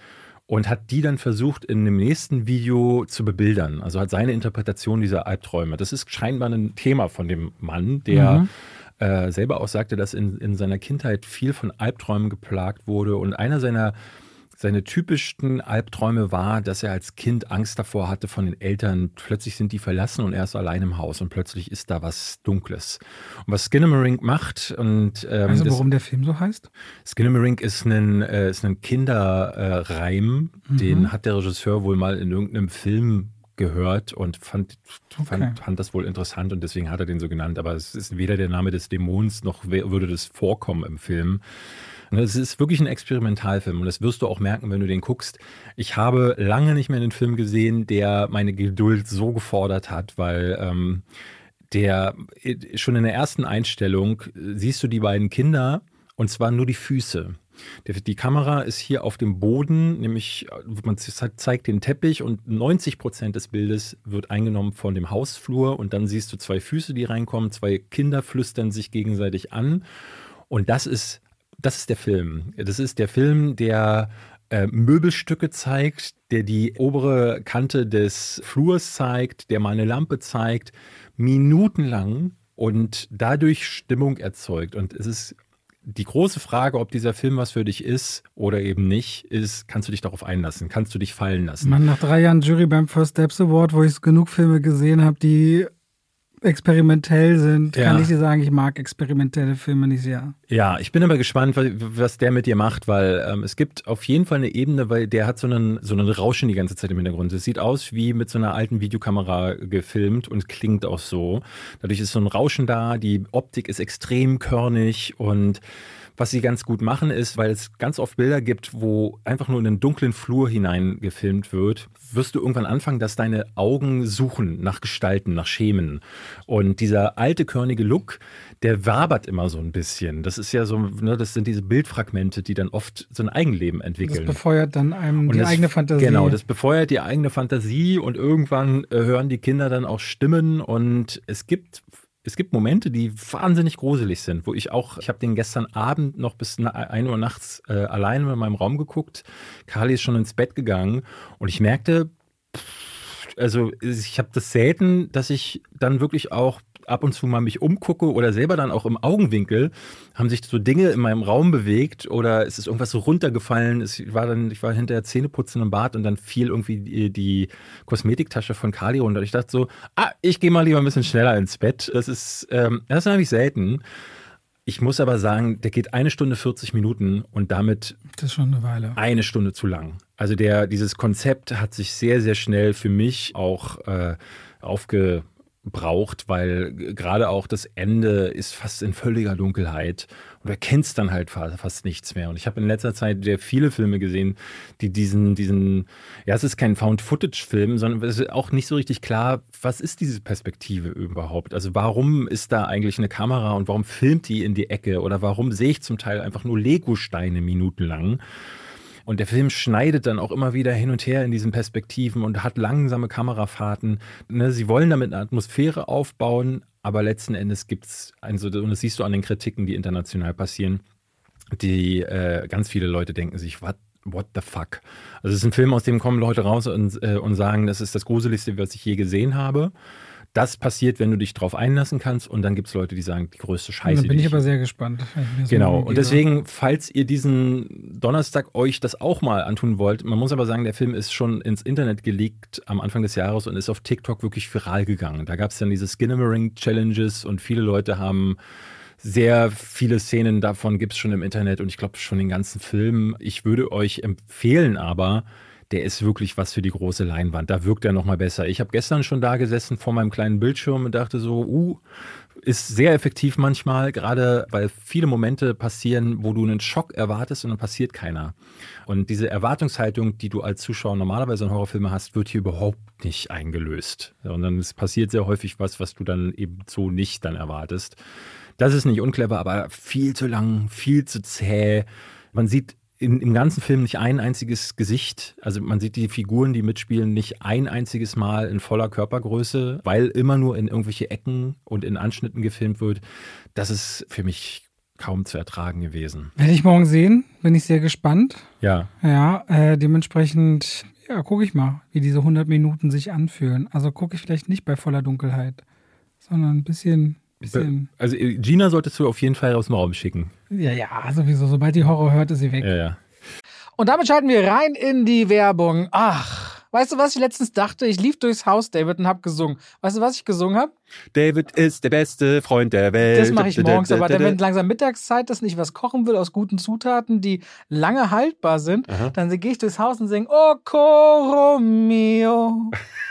Speaker 2: und hat die dann versucht, in dem nächsten Video zu bebildern. Also hat seine Interpretation dieser Albträume. Das ist scheinbar ein Thema von dem Mann, der mhm. äh, selber auch sagte, dass in, in seiner Kindheit viel von Albträumen geplagt wurde. Und einer seiner seine typischsten Albträume war, dass er als Kind Angst davor hatte von den Eltern. Plötzlich sind die verlassen und er ist allein im Haus und plötzlich ist da was Dunkles. Und was Skinnamarink macht und
Speaker 1: ähm, also warum der Film so heißt?
Speaker 2: Skinnamarink ist ein, äh, ist ein Kinderreim, mhm. den hat der Regisseur wohl mal in irgendeinem Film gehört und fand, okay. fand, fand, das wohl interessant und deswegen hat er den so genannt. Aber es ist weder der Name des Dämons noch würde das vorkommen im Film. Es ist wirklich ein Experimentalfilm und das wirst du auch merken, wenn du den guckst. Ich habe lange nicht mehr einen Film gesehen, der meine Geduld so gefordert hat, weil ähm, der schon in der ersten Einstellung siehst du die beiden Kinder und zwar nur die Füße. Die Kamera ist hier auf dem Boden, nämlich man zeigt den Teppich und 90 Prozent des Bildes wird eingenommen von dem Hausflur und dann siehst du zwei Füße, die reinkommen, zwei Kinder flüstern sich gegenseitig an und das ist das ist der Film. Das ist der Film, der äh, Möbelstücke zeigt, der die obere Kante des Flurs zeigt, der mal eine Lampe zeigt, minutenlang und dadurch Stimmung erzeugt. Und es ist die große Frage, ob dieser Film was für dich ist oder eben nicht, ist, kannst du dich darauf einlassen? Kannst du dich fallen lassen?
Speaker 1: Mann, nach drei Jahren Jury beim First Steps Award, wo ich genug Filme gesehen habe, die experimentell sind, ja. kann ich dir sagen, ich mag experimentelle Filme nicht sehr.
Speaker 2: Ja, ich bin aber gespannt, was der mit dir macht, weil ähm, es gibt auf jeden Fall eine Ebene, weil der hat so einen, so einen Rauschen die ganze Zeit im Hintergrund. Es sieht aus wie mit so einer alten Videokamera gefilmt und klingt auch so. Dadurch ist so ein Rauschen da, die Optik ist extrem körnig und was sie ganz gut machen ist, weil es ganz oft Bilder gibt, wo einfach nur in einen dunklen Flur hinein gefilmt wird, wirst du irgendwann anfangen, dass deine Augen suchen nach Gestalten, nach Schemen. Und dieser alte, körnige Look, der wabert immer so ein bisschen. Das ist ja so, ne, das sind diese Bildfragmente, die dann oft so ein Eigenleben entwickeln.
Speaker 1: Das befeuert dann einem und die das, eigene Fantasie.
Speaker 2: Genau, das befeuert die eigene Fantasie und irgendwann äh, hören die Kinder dann auch Stimmen und es gibt es gibt Momente, die wahnsinnig gruselig sind, wo ich auch, ich habe den gestern Abend noch bis 1 Uhr nachts äh, alleine in meinem Raum geguckt. Carly ist schon ins Bett gegangen und ich merkte, also ich habe das selten, dass ich dann wirklich auch ab und zu mal mich umgucke oder selber dann auch im Augenwinkel, haben sich so Dinge in meinem Raum bewegt oder es ist irgendwas so runtergefallen. Ich war dann, ich war hinterher Zähneputzen im Bad und dann fiel irgendwie die, die Kosmetiktasche von Kali runter. Ich dachte so, ah, ich gehe mal lieber ein bisschen schneller ins Bett. Das ist, ähm, das ist natürlich selten. Ich muss aber sagen, der geht eine Stunde 40 Minuten und damit
Speaker 1: das ist schon eine Weile.
Speaker 2: Eine Stunde zu lang. Also der, dieses Konzept hat sich sehr, sehr schnell für mich auch äh, aufge, braucht, weil gerade auch das Ende ist fast in völliger Dunkelheit und du erkennst dann halt fast nichts mehr. Und ich habe in letzter Zeit sehr viele Filme gesehen, die diesen, diesen, ja, es ist kein Found-Footage-Film, sondern es ist auch nicht so richtig klar, was ist diese Perspektive überhaupt? Also warum ist da eigentlich eine Kamera und warum filmt die in die Ecke oder warum sehe ich zum Teil einfach nur Lego-Steine minutenlang? Und der Film schneidet dann auch immer wieder hin und her in diesen Perspektiven und hat langsame Kamerafahrten. Ne, sie wollen damit eine Atmosphäre aufbauen, aber letzten Endes gibt es, also, und das siehst du an den Kritiken, die international passieren, die äh, ganz viele Leute denken sich, what, what the fuck? Also es ist ein Film, aus dem kommen Leute raus und, äh, und sagen, das ist das Gruseligste, was ich je gesehen habe. Das passiert, wenn du dich drauf einlassen kannst. Und dann gibt es Leute, die sagen, die größte Scheiße.
Speaker 1: Da bin ich aber sehr gespannt.
Speaker 2: Genau. Und deswegen, falls ihr diesen Donnerstag euch das auch mal antun wollt, man muss aber sagen, der Film ist schon ins Internet geleakt am Anfang des Jahres und ist auf TikTok wirklich viral gegangen. Da gab es dann diese Skinnamarink-Challenges und viele Leute haben sehr viele Szenen davon gibt es schon im Internet und ich glaube schon den ganzen Film. Ich würde euch empfehlen aber, der ist wirklich was für die große Leinwand. Da wirkt er nochmal besser. Ich habe gestern schon da gesessen vor meinem kleinen Bildschirm und dachte so, uh, ist sehr effektiv manchmal, gerade weil viele Momente passieren, wo du einen Schock erwartest und dann passiert keiner. Und diese Erwartungshaltung, die du als Zuschauer normalerweise in Horrorfilmen hast, wird hier überhaupt nicht eingelöst. Und dann passiert sehr häufig was, was du dann eben so nicht dann erwartest. Das ist nicht unclever, aber viel zu lang, viel zu zäh. Man sieht in, im ganzen Film nicht ein einziges Gesicht. Also man sieht die Figuren, die mitspielen, nicht ein einziges Mal in voller Körpergröße, weil immer nur in irgendwelche Ecken und in Anschnitten gefilmt wird. Das ist für mich kaum zu ertragen gewesen.
Speaker 1: Werde ich morgen sehen, bin ich sehr gespannt.
Speaker 2: Ja.
Speaker 1: Ja, äh, dementsprechend, ja, gucke ich mal, wie diese 100 Minuten sich anfühlen. Also gucke ich vielleicht nicht bei voller Dunkelheit, sondern ein bisschen Bisschen.
Speaker 2: Also äh, Gina solltest du auf jeden Fall aus dem Raum schicken.
Speaker 1: Ja, ja, sowieso. Sobald die Horror hört, ist sie weg.
Speaker 2: Ja, ja.
Speaker 1: Und damit schalten wir rein in die Werbung. Ach, weißt du, was ich letztens dachte? Ich lief durchs Haus, David, und hab gesungen. Weißt du, was ich gesungen habe?
Speaker 2: David ist der beste Freund der Welt.
Speaker 1: Das mache ich morgens, aber dann, wenn langsam Mittagszeit ist und ich was kochen will aus guten Zutaten, die lange haltbar sind, Aha. dann gehe ich durchs Haus und singe Oh Coro mio.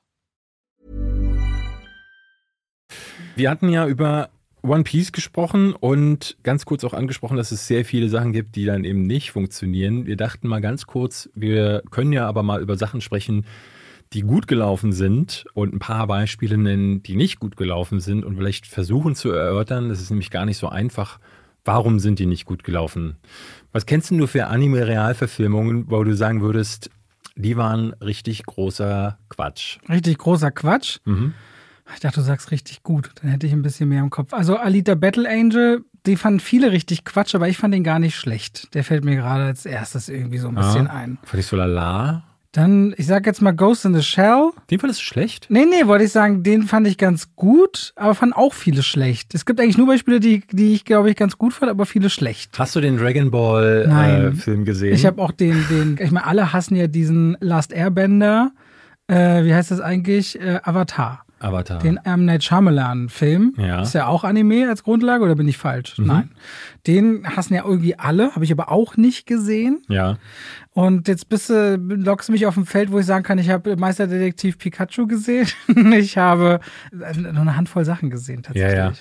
Speaker 2: Wir hatten ja über One Piece gesprochen und ganz kurz auch angesprochen, dass es sehr viele Sachen gibt, die dann eben nicht funktionieren. Wir dachten mal ganz kurz, wir können ja aber mal über Sachen sprechen, die gut gelaufen sind und ein paar Beispiele nennen, die nicht gut gelaufen sind und vielleicht versuchen zu erörtern. Das ist nämlich gar nicht so einfach. Warum sind die nicht gut gelaufen? Was kennst du für Anime-Realverfilmungen, wo du sagen würdest, die waren richtig großer Quatsch?
Speaker 1: Richtig großer Quatsch? Mhm. Ich dachte, du sagst richtig gut. Dann hätte ich ein bisschen mehr im Kopf. Also Alita Battle Angel, die fanden viele richtig Quatsch, aber ich fand den gar nicht schlecht. Der fällt mir gerade als erstes irgendwie so ein bisschen ja, ein.
Speaker 2: Fand ich so lala?
Speaker 1: Dann, ich sag jetzt mal Ghost in the Shell.
Speaker 2: Den fandest du schlecht?
Speaker 1: Nee, nee, wollte ich sagen, den fand ich ganz gut, aber fand auch viele schlecht. Es gibt eigentlich nur Beispiele, die, die ich, glaube ich, ganz gut fand, aber viele schlecht.
Speaker 2: Hast du den Dragon Ball äh, Film gesehen?
Speaker 1: Ich habe auch den, den, ich meine, alle hassen ja diesen Last Airbender. Äh, wie heißt das eigentlich? Äh, Avatar.
Speaker 2: Avatar.
Speaker 1: Den M. Night Shyamalan-Film. Ja. Ist ja auch Anime als Grundlage oder bin ich falsch? Mhm. Nein. Den hassen ja irgendwie alle, habe ich aber auch nicht gesehen.
Speaker 2: Ja.
Speaker 1: Und jetzt bist du, lockst du mich auf ein Feld, wo ich sagen kann, ich habe Meisterdetektiv Pikachu gesehen. ich habe nur eine Handvoll Sachen gesehen, tatsächlich. Ja, ja.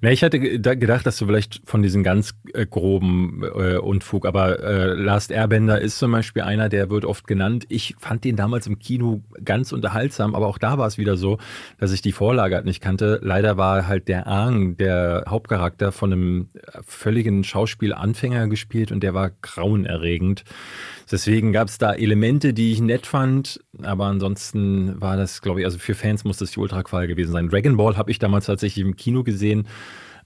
Speaker 2: Na, ich hatte gedacht, dass du vielleicht von diesen ganz äh, groben äh, Unfug, aber äh, Last Airbender ist zum Beispiel einer, der wird oft genannt. Ich fand den damals im Kino ganz unterhaltsam, aber auch da war es wieder so, dass ich die Vorlage halt nicht kannte. Leider war halt der Aang, der Hauptcharakter, von einem völligen Schauspielanfänger gespielt und der war grauenerregend. Deswegen gab es da Elemente, die ich nett fand, aber ansonsten war das, glaube ich, also für Fans muss das die Ultraqual gewesen sein. Dragon Ball habe ich damals tatsächlich im Kino gesehen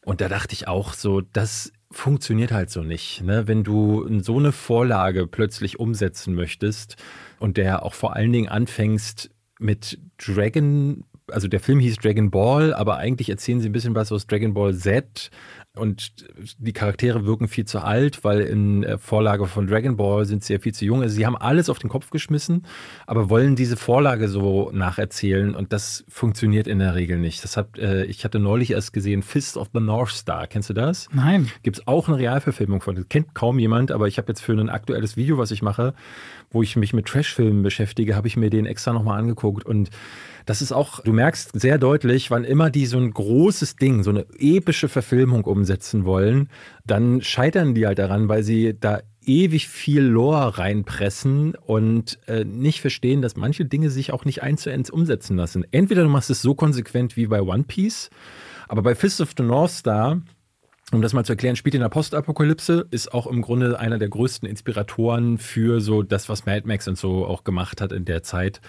Speaker 2: und da dachte ich auch so, das funktioniert halt so nicht. Ne? Wenn du so eine Vorlage plötzlich umsetzen möchtest und der auch vor allen Dingen anfängst mit Dragon also der Film hieß Dragon Ball, aber eigentlich erzählen sie ein bisschen was aus Dragon Ball Z und die Charaktere wirken viel zu alt, weil in Vorlage von Dragon Ball sind sie ja viel zu jung. Also sie haben alles auf den Kopf geschmissen, aber wollen diese Vorlage so nacherzählen und das funktioniert in der Regel nicht. Das hat, äh, ich hatte neulich erst gesehen Fist of the North Star. Kennst du das?
Speaker 1: Nein.
Speaker 2: Gibt es auch eine Realverfilmung von. Das kennt kaum jemand, aber ich habe jetzt für ein aktuelles Video, was ich mache, wo ich mich mit Trashfilmen beschäftige, habe ich mir den extra nochmal angeguckt und das ist auch, du merkst sehr deutlich, wann immer die so ein großes Ding, so eine epische Verfilmung umsetzen wollen, dann scheitern die halt daran, weil sie da ewig viel Lore reinpressen und äh, nicht verstehen, dass manche Dinge sich auch nicht eins zu eins umsetzen lassen. Entweder du machst es so konsequent wie bei One Piece, aber bei Fist of the North Star um das mal zu erklären, spielt in der Postapokalypse, ist auch im Grunde einer der größten Inspiratoren für so das, was Mad Max und so auch gemacht hat in der Zeit.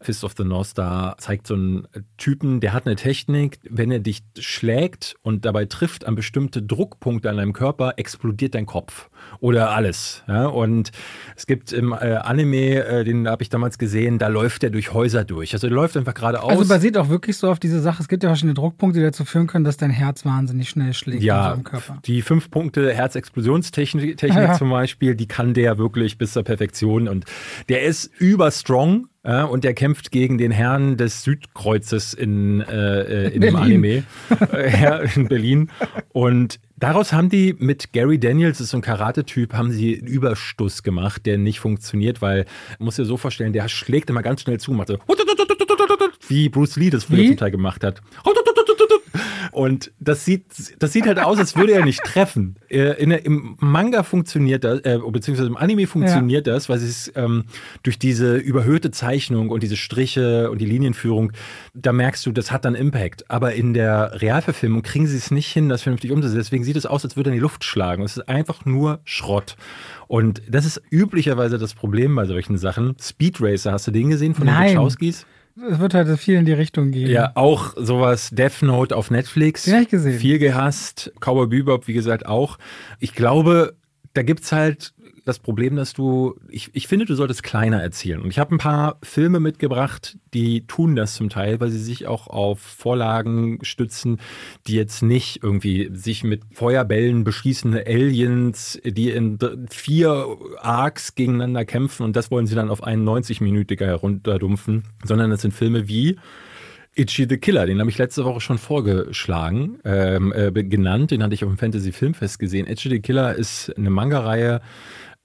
Speaker 2: Fist of the North Star zeigt so einen Typen, der hat eine Technik, wenn er dich schlägt und dabei trifft an bestimmte Druckpunkte an deinem Körper, explodiert dein Kopf oder alles. Ja? Und es gibt im äh, Anime, äh, den habe ich damals gesehen, da läuft er durch Häuser durch. Also er läuft einfach geradeaus.
Speaker 1: Also basiert auch wirklich so auf diese Sache. Es gibt ja verschiedene Druckpunkte, die dazu führen können, dass dein Herz wahnsinnig schnell schlägt
Speaker 2: ja, in Körper. Die fünf Punkte Herzexplosionstechnik ja. zum Beispiel, die kann der wirklich bis zur Perfektion und der ist überstrong ja, und der kämpft gegen den Herrn des Südkreuzes in, äh, äh in dem Anime ja, in Berlin. Und daraus haben die mit Gary Daniels, das ist so ein Karate-Typ, haben sie einen Überstuss gemacht, der nicht funktioniert, weil, muss dir so vorstellen, der schlägt immer ganz schnell zu, macht so, wie Bruce Lee das früher zum Teil gemacht hat. Und das sieht, das sieht halt aus, als würde er nicht treffen. In, Im Manga funktioniert das, äh, beziehungsweise im Anime funktioniert ja. das, weil es ähm, durch diese überhöhte Zeichnung und diese Striche und die Linienführung, da merkst du, das hat dann Impact. Aber in der Realverfilmung kriegen sie es nicht hin, das vernünftig umzusetzen. Deswegen sieht es aus, als würde er in die Luft schlagen. Es ist einfach nur Schrott. Und das ist üblicherweise das Problem bei solchen Sachen. Speed Racer, hast du den gesehen von
Speaker 1: Nein.
Speaker 2: den Wachowskis?
Speaker 1: Es wird halt viel in die Richtung gehen.
Speaker 2: Ja, auch sowas Death Note auf Netflix.
Speaker 1: Den ich gesehen.
Speaker 2: Viel gehasst. Cowboy Bebop, wie gesagt, auch. Ich glaube, da gibt es halt das Problem, dass du, ich, ich finde, du solltest kleiner erzählen. Und ich habe ein paar Filme mitgebracht, die tun das zum Teil, weil sie sich auch auf Vorlagen stützen, die jetzt nicht irgendwie sich mit Feuerbällen beschießende Aliens, die in vier Arcs gegeneinander kämpfen und das wollen sie dann auf einen 90-minütiger herunterdumpfen, sondern es sind Filme wie Itchy the Killer, den habe ich letzte Woche schon vorgeschlagen, ähm, äh, genannt. Den hatte ich auf dem Fantasy Filmfest gesehen. Itchy the Killer ist eine Manga-Reihe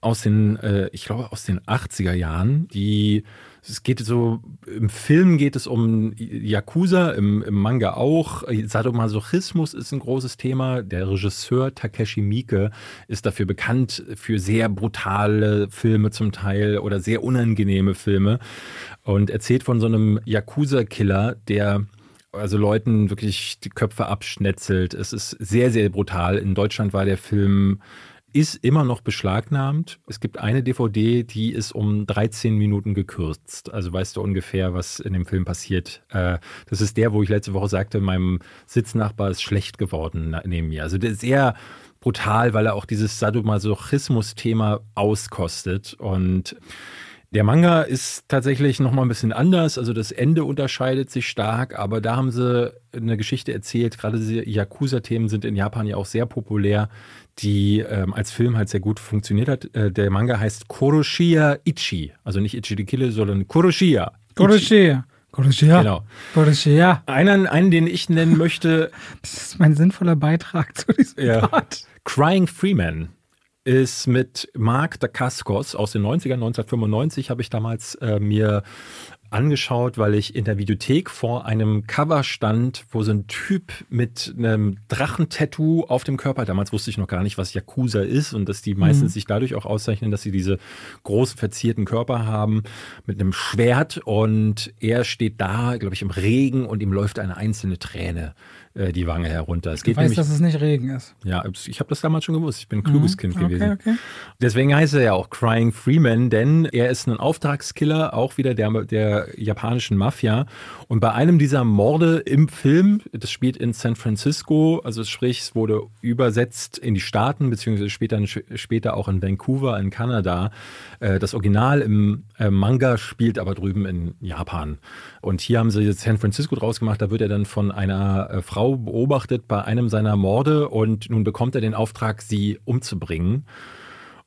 Speaker 2: aus den, äh, ich glaube, aus den 80er Jahren, die es geht so, im Film geht es um Yakuza, im, im Manga auch. Sadomasochismus ist ein großes Thema. Der Regisseur Takeshi Miike ist dafür bekannt für sehr brutale Filme zum Teil oder sehr unangenehme Filme und erzählt von so einem Yakuza-Killer, der also Leuten wirklich die Köpfe abschnetzelt. Es ist sehr, sehr brutal. In Deutschland war der Film ist immer noch beschlagnahmt. Es gibt eine DVD, die ist um 13 Minuten gekürzt. Also weißt du ungefähr, was in dem Film passiert. Äh, das ist der, wo ich letzte Woche sagte, meinem Sitznachbar ist schlecht geworden neben mir. Also der ist sehr brutal, weil er auch dieses Sadomasochismus-Thema auskostet. Und der Manga ist tatsächlich nochmal ein bisschen anders. Also das Ende unterscheidet sich stark, aber da haben sie eine Geschichte erzählt. Gerade diese Yakuza-Themen sind in Japan ja auch sehr populär, die ähm, als Film halt sehr gut funktioniert hat. Äh, der Manga heißt Koroshiya Ichi. Also nicht Ichi die Kille, sondern Koroshiya.
Speaker 1: Koroshiya. Koroshiya. Genau. Koroshiya.
Speaker 2: Einen, einen, den ich nennen möchte.
Speaker 1: das ist mein sinnvoller Beitrag zu diesem ja. Part.
Speaker 2: Crying Freeman ist mit Mark Dacascos aus den 90ern, 1995 habe ich damals äh, mir angeschaut, weil ich in der Videothek vor einem Cover stand, wo so ein Typ mit einem Drachentattoo auf dem Körper, damals wusste ich noch gar nicht, was Yakuza ist und dass die meistens mhm. sich dadurch auch auszeichnen, dass sie diese großen verzierten Körper haben, mit einem Schwert und er steht da, glaube ich, im Regen und ihm läuft eine einzelne Träne äh, die Wange herunter.
Speaker 1: Es geht du weißt, nämlich, dass es nicht Regen ist.
Speaker 2: Ja, ich habe das damals schon gewusst. Ich bin ein kluges mhm. Kind okay, gewesen. Okay. Deswegen heißt er ja auch Crying Freeman, denn er ist ein Auftragskiller, auch wieder der, der japanischen Mafia. Und bei einem dieser Morde im Film, das spielt in San Francisco, also sprich, es wurde übersetzt in die Staaten, beziehungsweise später, später auch in Vancouver in Kanada. Äh, das Original im äh, Manga spielt aber drüben in Japan. Und hier haben sie jetzt San Francisco draus gemacht, da wird er dann von einer Frau Frau beobachtet bei einem seiner Morde und nun bekommt er den Auftrag, sie umzubringen.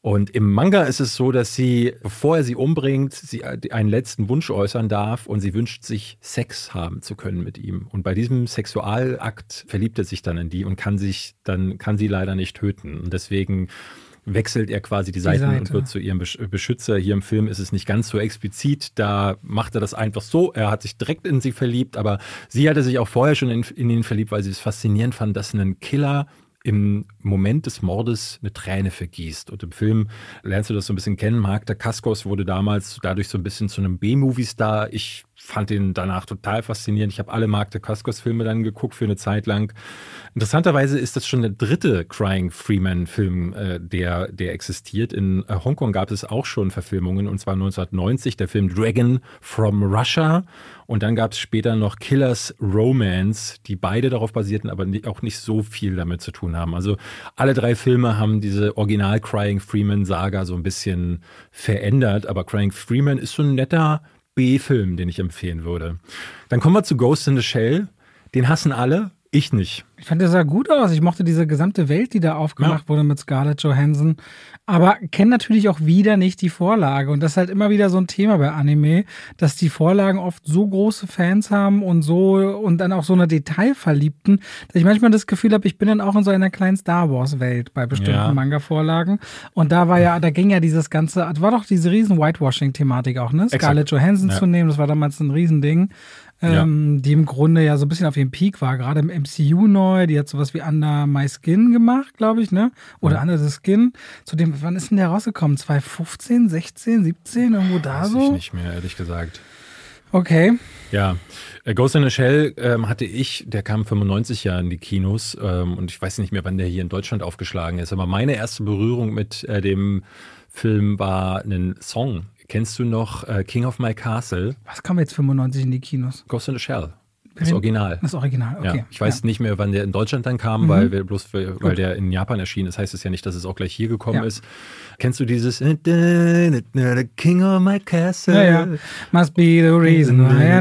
Speaker 2: Und im Manga ist es so, dass sie, bevor er sie umbringt, sie einen letzten Wunsch äußern darf und sie wünscht sich, Sex haben zu können mit ihm. Und bei diesem Sexualakt verliebt er sich dann in die und kann sich dann, kann sie leider nicht töten. Und deswegen wechselt er quasi die Seiten Seite. und wird zu ihrem Beschützer. Hier im Film ist es nicht ganz so explizit. Da macht er das einfach so. Er hat sich direkt in sie verliebt, aber sie hatte sich auch vorher schon in, in ihn verliebt, weil sie es faszinierend fand, dass ein Killer im Moment des Mordes eine Träne vergießt. Und im Film lernst du das so ein bisschen kennen. Mark der Kaskos wurde damals dadurch so ein bisschen zu einem B-Movie-Star. Ich fand ihn danach total faszinierend. Ich habe alle Mark der Kaskos-Filme dann geguckt für eine Zeit lang. Interessanterweise ist das schon der dritte Crying Freeman-Film, äh, der, der existiert. In äh, Hongkong gab es auch schon Verfilmungen, und zwar 1990 der Film Dragon from Russia. Und dann gab es später noch Killers Romance, die beide darauf basierten, aber auch nicht so viel damit zu tun haben. Also alle drei Filme haben diese Original Crying Freeman Saga so ein bisschen verändert, aber Crying Freeman ist so ein netter B-Film, den ich empfehlen würde. Dann kommen wir zu Ghost in the Shell. Den hassen alle, ich nicht.
Speaker 1: Ich fand, der sah gut aus. Ich mochte diese gesamte Welt, die da aufgemacht ja. wurde mit Scarlett Johansson. Aber kenne natürlich auch wieder nicht die Vorlage. Und das ist halt immer wieder so ein Thema bei Anime, dass die Vorlagen oft so große Fans haben und so und dann auch so eine Detailverliebten, dass ich manchmal das Gefühl habe, ich bin dann auch in so einer kleinen Star Wars-Welt bei bestimmten ja. Manga-Vorlagen. Und da war ja, da ging ja dieses ganze, war doch diese riesen Whitewashing-Thematik auch, ne? Scarlett Johansson ja. zu nehmen, das war damals ein Riesending ähm, ja. die im Grunde ja so ein bisschen auf ihrem Peak war, gerade im MCU neu. Die hat sowas wie Under My Skin gemacht, glaube ich, ne? Oder ja. Under the Skin. Zu dem, wann ist denn der rausgekommen? 2015, 16, 17, irgendwo da Weiß so?
Speaker 2: Ich nicht mehr, ehrlich gesagt.
Speaker 1: Okay.
Speaker 2: Ja, äh, Ghost in a Shell ähm, hatte ich, der kam 95 Jahre in die Kinos ähm, und ich weiß nicht mehr, wann der hier in Deutschland aufgeschlagen ist, aber meine erste Berührung mit äh, dem Film war ein Song, Kennst du noch äh, King of My Castle?
Speaker 1: Was kam jetzt 95 in die Kinos?
Speaker 2: Ghost in the Shell. Das Original.
Speaker 1: Das Original, okay.
Speaker 2: Ja, ich weiß ja. nicht mehr, wann der in Deutschland dann kam, mhm. weil wir bloß weil der in Japan erschienen ist, heißt es ja nicht, dass es auch gleich hier gekommen ja. ist. Kennst du dieses The King of my castle?
Speaker 1: Must be the reason why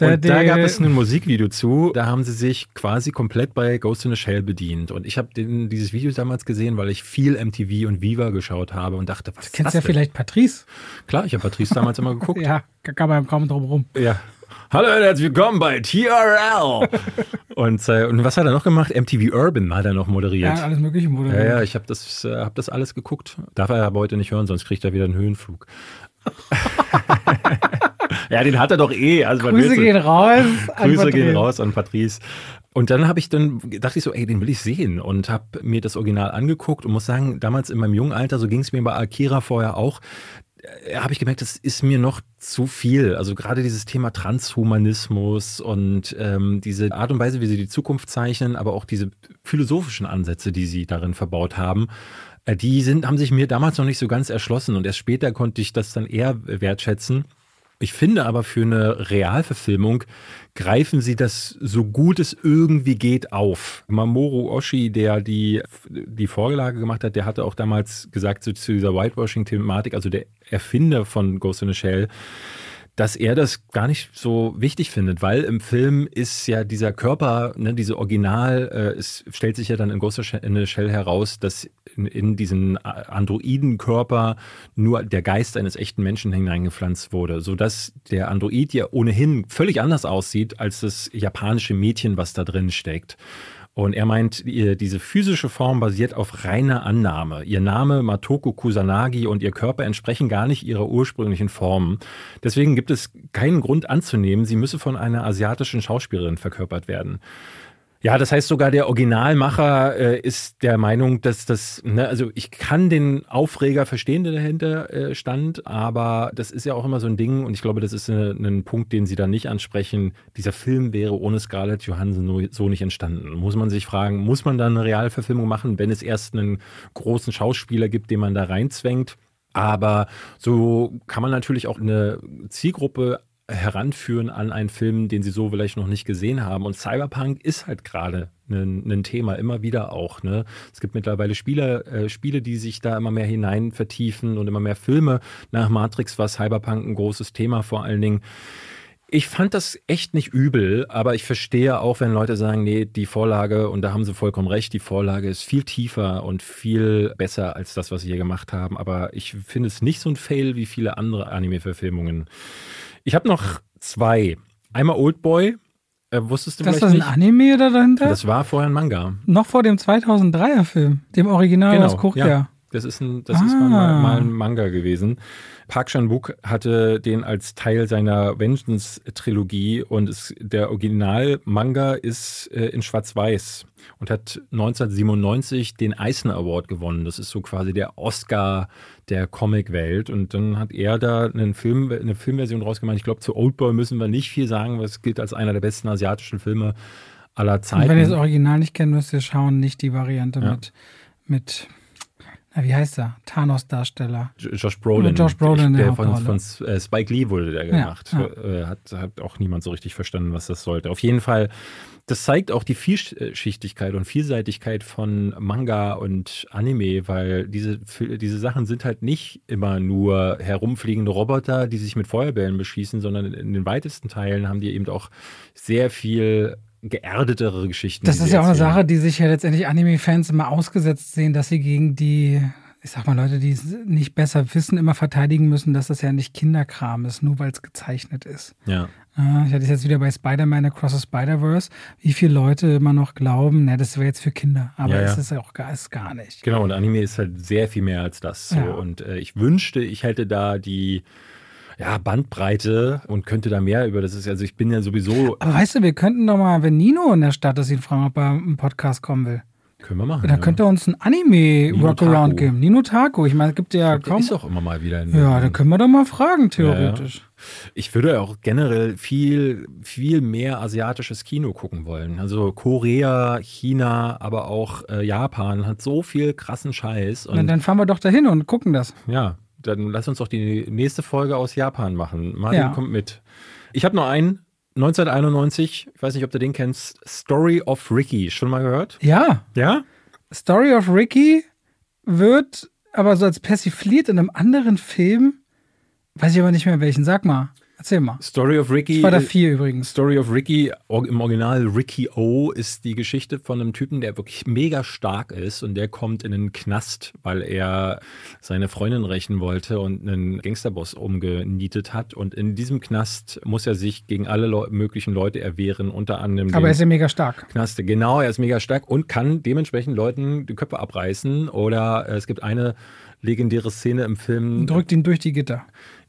Speaker 2: Und da gab es ein Musikvideo zu, da haben sie sich quasi komplett bei Ghost in the Shell bedient. Und ich habe dieses Video damals gesehen, weil ich viel MTV und Viva geschaut habe und dachte, was
Speaker 1: du kennst ja vielleicht Patrice.
Speaker 2: Klar, ich habe Patrice damals immer geguckt.
Speaker 1: ja, kann man kaum drum rum.
Speaker 2: Ja, Hallo und herzlich willkommen bei TRL. und, äh, und was hat er noch gemacht? MTV Urban hat er noch moderiert.
Speaker 1: Ja, alles Mögliche moderiert.
Speaker 2: Ja, ja, ich habe das, äh, hab das alles geguckt. Darf er aber heute nicht hören, sonst kriegt er wieder einen Höhenflug. ja, den hat er doch eh. Also,
Speaker 1: Grüße gehen raus.
Speaker 2: Grüße gehen raus an Patrice. Und dann habe ich dann dachte ich so, ey, den will ich sehen und habe mir das Original angeguckt und muss sagen, damals in meinem jungen Alter, so ging es mir bei Akira vorher auch, habe ich gemerkt, das ist mir noch zu viel. Also gerade dieses Thema Transhumanismus und ähm, diese Art und Weise, wie sie die Zukunft zeichnen, aber auch diese philosophischen Ansätze, die sie darin verbaut haben, äh, die sind, haben sich mir damals noch nicht so ganz erschlossen und erst später konnte ich das dann eher wertschätzen. Ich finde aber für eine Realverfilmung greifen sie das so gut es irgendwie geht auf. Mamoru Oshii, der die, die Vorlage gemacht hat, der hatte auch damals gesagt so zu dieser Whitewashing-Thematik, also der Erfinder von Ghost in a Shell, dass er das gar nicht so wichtig findet, weil im Film ist ja dieser Körper, ne, diese Original, äh, es stellt sich ja dann in the Shell heraus, dass in, in diesen Androidenkörper nur der Geist eines echten Menschen hineingepflanzt wurde, sodass der Android ja ohnehin völlig anders aussieht als das japanische Mädchen, was da drin steckt. Und er meint, diese physische Form basiert auf reiner Annahme. Ihr Name Matoko Kusanagi und ihr Körper entsprechen gar nicht ihrer ursprünglichen Form. Deswegen gibt es keinen Grund anzunehmen, sie müsse von einer asiatischen Schauspielerin verkörpert werden. Ja, das heißt sogar der Originalmacher äh, ist der Meinung, dass das, ne, also ich kann den Aufreger verstehen, der dahinter äh, stand, aber das ist ja auch immer so ein Ding und ich glaube, das ist eine, ein Punkt, den Sie da nicht ansprechen. Dieser Film wäre ohne Scarlett Johansson so nicht entstanden. Muss man sich fragen, muss man da eine Realverfilmung machen, wenn es erst einen großen Schauspieler gibt, den man da reinzwängt? Aber so kann man natürlich auch eine Zielgruppe heranführen an einen Film, den sie so vielleicht noch nicht gesehen haben. Und Cyberpunk ist halt gerade ein, ein, Thema, immer wieder auch. Ne? Es gibt mittlerweile Spiele, äh, Spiele, die sich da immer mehr hinein vertiefen und immer mehr Filme. Nach Matrix war Cyberpunk ein großes Thema vor allen Dingen. Ich fand das echt nicht übel, aber ich verstehe auch, wenn Leute sagen, nee, die Vorlage, und da haben sie vollkommen recht, die Vorlage ist viel tiefer und viel besser als das, was sie hier gemacht haben. Aber ich finde es nicht so ein Fail wie viele andere Anime-Verfilmungen. Ich habe noch zwei. Einmal Oldboy. Äh, wusstest du
Speaker 1: das
Speaker 2: vielleicht
Speaker 1: ist das ein Anime oder dahinter?
Speaker 2: Das war vorher ein Manga.
Speaker 1: Noch vor dem 2003er Film, dem Original
Speaker 2: genau,
Speaker 1: aus Korea. Ja.
Speaker 2: Das ist, ein, das ah. ist mal, mal, ein Manga gewesen. Park Chan-wook hatte den als Teil seiner Vengeance-Trilogie und es, der Original-Manga ist äh, in Schwarz-Weiß und hat 1997 den Eisner Award gewonnen. Das ist so quasi der Oscar der Comicwelt. Und dann hat er da einen Film, eine Filmversion rausgemacht. Ich glaube, zu Oldboy müssen wir nicht viel sagen, weil es gilt als einer der besten asiatischen Filme aller Zeiten. Und
Speaker 1: wenn ihr das Original nicht kennt, müsst ihr schauen, nicht die Variante ja. mit, mit wie heißt er? Thanos-Darsteller.
Speaker 2: Josh Brolin.
Speaker 1: Josh Brolin,
Speaker 2: der, der von, von, äh, Spike Lee wurde der gemacht. Ja, ja. Äh, hat, hat auch niemand so richtig verstanden, was das sollte. Auf jeden Fall das zeigt auch die Vielschichtigkeit und Vielseitigkeit von Manga und Anime, weil diese, diese Sachen sind halt nicht immer nur herumfliegende Roboter, die sich mit Feuerbällen beschießen, sondern in den weitesten Teilen haben die eben auch sehr viel geerdetere Geschichten.
Speaker 1: Das ist ja auch eine Sache, die sich ja letztendlich Anime-Fans immer ausgesetzt sehen, dass sie gegen die ich sag mal, Leute, die es nicht besser wissen, immer verteidigen müssen, dass das ja nicht Kinderkram ist, nur weil es gezeichnet ist.
Speaker 2: Ja.
Speaker 1: Ich hatte es jetzt wieder bei Spider-Man Across the Spider-Verse, wie viele Leute immer noch glauben, na, das wäre jetzt für Kinder. Aber ja, ja. es ist ja auch gar, ist gar nicht.
Speaker 2: Genau, und Anime ist halt sehr viel mehr als das. So. Ja. Und äh, ich wünschte, ich hätte da die ja, Bandbreite und könnte da mehr über das ist. Also ich bin ja sowieso.
Speaker 1: Aber weißt du, wir könnten doch mal, wenn Nino in der Stadt ist, ihn fragen, ob er im Podcast kommen will.
Speaker 2: Können wir machen.
Speaker 1: Dann ja. könnte er uns ein Anime-Workaround geben. Nino Taco. Ich meine, es gibt ja kaum.
Speaker 2: ist auch immer mal wieder.
Speaker 1: ja, da können wir doch mal fragen, theoretisch. Ja,
Speaker 2: ich würde auch generell viel, viel mehr asiatisches Kino gucken wollen. Also Korea, China, aber auch äh, Japan hat so viel krassen Scheiß.
Speaker 1: Und dann fahren wir doch dahin und gucken das.
Speaker 2: Ja, dann lass uns doch die nächste Folge aus Japan machen. Martin ja. kommt mit. Ich habe noch einen 1991, ich weiß nicht, ob du den kennst, Story of Ricky. Schon mal gehört?
Speaker 1: Ja.
Speaker 2: Ja?
Speaker 1: Story of Ricky wird aber so als persifliert in einem anderen Film, weiß ich aber nicht mehr welchen, sag mal. Erzähl mal.
Speaker 2: Story of Ricky.
Speaker 1: Ich war da vier übrigens.
Speaker 2: Story of Ricky, im Original Ricky O, ist die Geschichte von einem Typen, der wirklich mega stark ist und der kommt in einen Knast, weil er seine Freundin rächen wollte und einen Gangsterboss umgenietet hat. Und in diesem Knast muss er sich gegen alle Le möglichen Leute erwehren, unter anderem.
Speaker 1: Aber er ist ja mega stark.
Speaker 2: Knaste. Genau, er ist mega stark und kann dementsprechend Leuten die Köpfe abreißen. Oder es gibt eine legendäre Szene im Film.
Speaker 1: Drückt ihn durch die Gitter.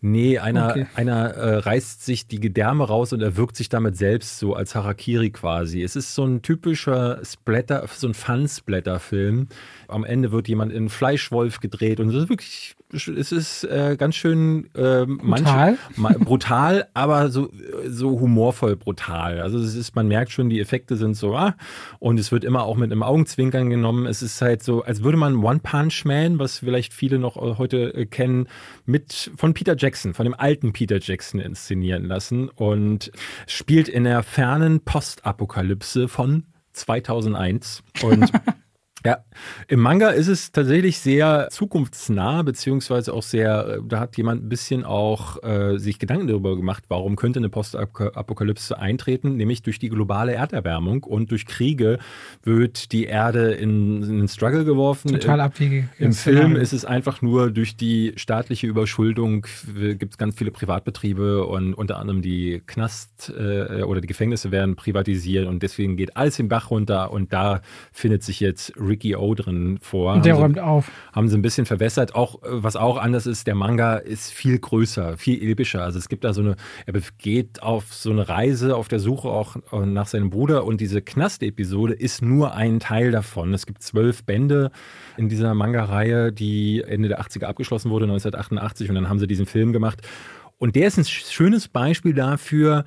Speaker 2: Nee, einer, okay. einer äh, reißt sich die Gedärme raus und er wirkt sich damit selbst so als Harakiri quasi. Es ist so ein typischer Splatter, so ein Fun-Splatter-Film. Am Ende wird jemand in Fleischwolf gedreht und es ist wirklich es ist äh, ganz schön äh,
Speaker 1: brutal.
Speaker 2: Manche, brutal, aber so, so humorvoll brutal. Also es ist, man merkt schon, die Effekte sind so, ah, und es wird immer auch mit einem Augenzwinkern genommen. Es ist halt so, als würde man One Punch Man, was vielleicht viele noch heute äh, kennen, mit von Peter Jackson, von dem alten Peter Jackson inszenieren lassen und spielt in der fernen Postapokalypse von 2001 und Ja, im Manga ist es tatsächlich sehr zukunftsnah, beziehungsweise auch sehr, äh, da hat jemand ein bisschen auch äh, sich Gedanken darüber gemacht, warum könnte eine Postapokalypse eintreten, nämlich durch die globale Erderwärmung und durch Kriege wird die Erde in, in einen Struggle geworfen.
Speaker 1: Total abwegig.
Speaker 2: Im Film ist es einfach nur durch die staatliche Überschuldung, gibt es ganz viele Privatbetriebe und unter anderem die Knast äh, oder die Gefängnisse werden privatisiert und deswegen geht alles im Bach runter und da findet sich jetzt Ricky O drin vor.
Speaker 1: Und der
Speaker 2: haben
Speaker 1: räumt
Speaker 2: sie,
Speaker 1: auf.
Speaker 2: Haben sie ein bisschen verwässert. Auch, äh, was auch anders ist, der Manga ist viel größer, viel epischer. Also es gibt da so eine, er geht auf so eine Reise auf der Suche auch äh, nach seinem Bruder und diese Knast-Episode ist nur ein Teil davon. Es gibt zwölf Bände in dieser Manga-Reihe, die Ende der 80er abgeschlossen wurde, 1988 und dann haben sie diesen Film gemacht. Und der ist ein schönes Beispiel dafür,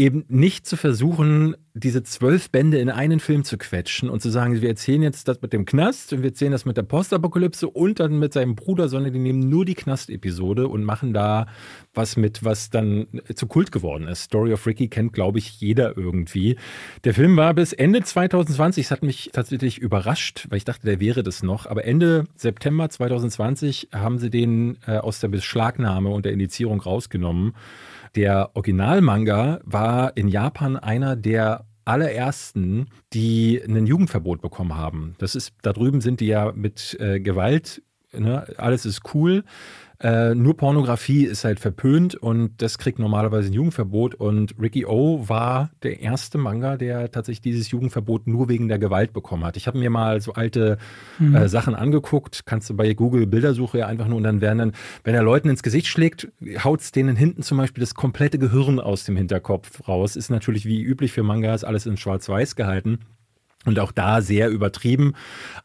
Speaker 2: eben nicht zu versuchen, diese zwölf Bände in einen Film zu quetschen und zu sagen, wir erzählen jetzt das mit dem Knast und wir erzählen das mit der Postapokalypse und dann mit seinem Bruder, sondern die nehmen nur die Knast-Episode und machen da was mit, was dann zu Kult geworden ist. Story of Ricky kennt, glaube ich, jeder irgendwie. Der Film war bis Ende 2020, es hat mich tatsächlich überrascht, weil ich dachte, der wäre das noch, aber Ende September 2020 haben sie den äh, aus der Beschlagnahme und der Indizierung rausgenommen. Der Originalmanga war in Japan einer der allerersten, die ein Jugendverbot bekommen haben. Das ist, da drüben sind die ja mit äh, Gewalt, ne, alles ist cool. Äh, nur Pornografie ist halt verpönt und das kriegt normalerweise ein Jugendverbot. Und Ricky O war der erste Manga, der tatsächlich dieses Jugendverbot nur wegen der Gewalt bekommen hat. Ich habe mir mal so alte mhm. äh, Sachen angeguckt. Kannst du bei Google Bildersuche ja einfach nur und dann werden dann, wenn er Leuten ins Gesicht schlägt, haut es denen hinten zum Beispiel das komplette Gehirn aus dem Hinterkopf raus. Ist natürlich wie üblich für Mangas alles in Schwarz-Weiß gehalten. Und auch da sehr übertrieben,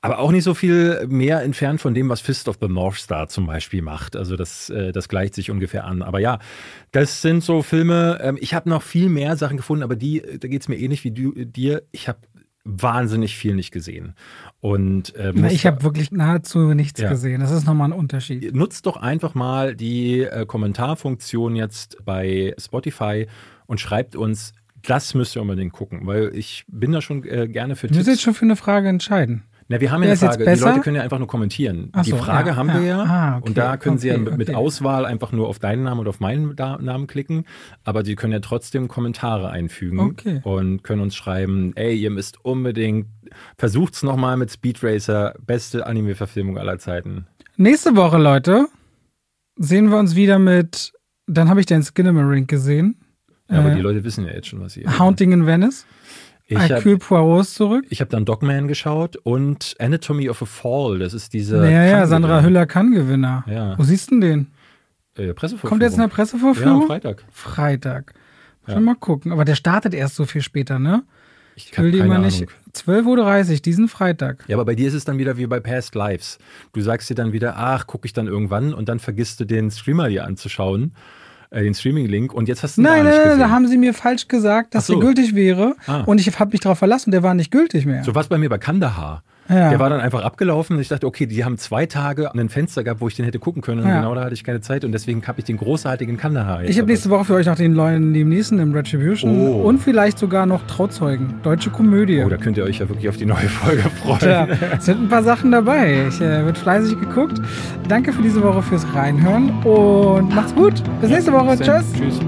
Speaker 2: aber auch nicht so viel mehr entfernt von dem, was Fist of the North Star zum Beispiel macht. Also das, äh, das gleicht sich ungefähr an. Aber ja, das sind so Filme. Ähm, ich habe noch viel mehr Sachen gefunden, aber die, da geht es mir ähnlich wie du, dir. Ich habe wahnsinnig viel nicht gesehen. Und
Speaker 1: äh, Na, ich habe wirklich nahezu nichts ja. gesehen. Das ist nochmal ein Unterschied.
Speaker 2: Nutzt doch einfach mal die äh, Kommentarfunktion jetzt bei Spotify und schreibt uns das müsst ihr unbedingt gucken, weil ich bin da schon äh, gerne für
Speaker 1: Tipps. Du jetzt schon für eine Frage entscheiden.
Speaker 2: Na, wir haben ja eine Frage. Die Leute können ja einfach nur kommentieren.
Speaker 1: Ach
Speaker 2: die
Speaker 1: so,
Speaker 2: Frage
Speaker 1: ja,
Speaker 2: haben wir ja.
Speaker 1: Ah, okay,
Speaker 2: und da können
Speaker 1: okay,
Speaker 2: Sie ja mit,
Speaker 1: okay.
Speaker 2: mit, Auswahl einfach nur auf deinen Namen oder auf meinen Namen klicken. Aber Sie können ja trotzdem Kommentare einfügen und können uns schreiben, ey, ihr müsst unbedingt, versucht's nochmal mit Speed Racer, beste Anime-Verfilmung aller Zeiten.
Speaker 1: Nächste Woche, Leute, sehen wir uns wieder mit, dann habe ich den Skinamarink gesehen.
Speaker 2: Ja, aber
Speaker 1: Äh,
Speaker 2: die Leute wissen ja jetzt schon, was sie
Speaker 1: Haunting in Venice.
Speaker 2: Ich
Speaker 1: Hercule
Speaker 2: habe
Speaker 1: Poirot zurück.
Speaker 2: ich hab dann Dogman geschaut und Anatomy of a Fall. Das ist diese.
Speaker 1: Ja, ja, Sandra Hüller kann Gewinner.
Speaker 2: Ja.
Speaker 1: Wo siehst du denn den?
Speaker 2: Äh, Pressevorführung.
Speaker 1: Kommt jetzt eine
Speaker 2: Ja,
Speaker 1: Pressevorführung?
Speaker 2: am Freitag.
Speaker 1: Freitag.
Speaker 2: Ja.
Speaker 1: Schon mal gucken. Aber der startet erst so viel später, ne?
Speaker 2: Ich
Speaker 1: Ich will die immer nicht.
Speaker 2: Ahnung.
Speaker 1: 12.30 Uhr, diesen Freitag.
Speaker 2: Ja, aber bei dir ist es dann wieder wie bei Past Lives. Du sagst dir dann wieder, ach, gucke ich dann irgendwann und dann vergisst du den Streamer dir anzuschauen, äh, den Streaming-Link und jetzt hast du ihn
Speaker 1: Nein, nein, nein, da haben sie mir falsch gesagt, dass
Speaker 2: so.
Speaker 1: der gültig wäre.
Speaker 2: Ah.
Speaker 1: Und ich habe mich darauf verlassen, der war nicht gültig mehr.
Speaker 2: so was bei mir bei Kandahar. Ja. Der war dann einfach abgelaufen. Ich dachte, okay, die haben zwei Tage ein Fenster gehabt, wo ich den hätte gucken können. Und ja. genau da hatte ich keine Zeit. Und deswegen habe ich den großartigen Kandahar.
Speaker 1: Ich habe nächste Woche für euch noch den dem nächsten im Retribution. Oh. Und vielleicht sogar noch Trauzeugen. Deutsche Komödie.
Speaker 2: Oh, da könnt ihr euch ja wirklich auf die neue Folge freuen. Ja,
Speaker 1: es sind ein paar Sachen dabei. Ich äh, wird fleißig geguckt. Danke für diese Woche fürs Reinhören und macht's gut. Bis nächste Woche. Tschüss. Tschüss.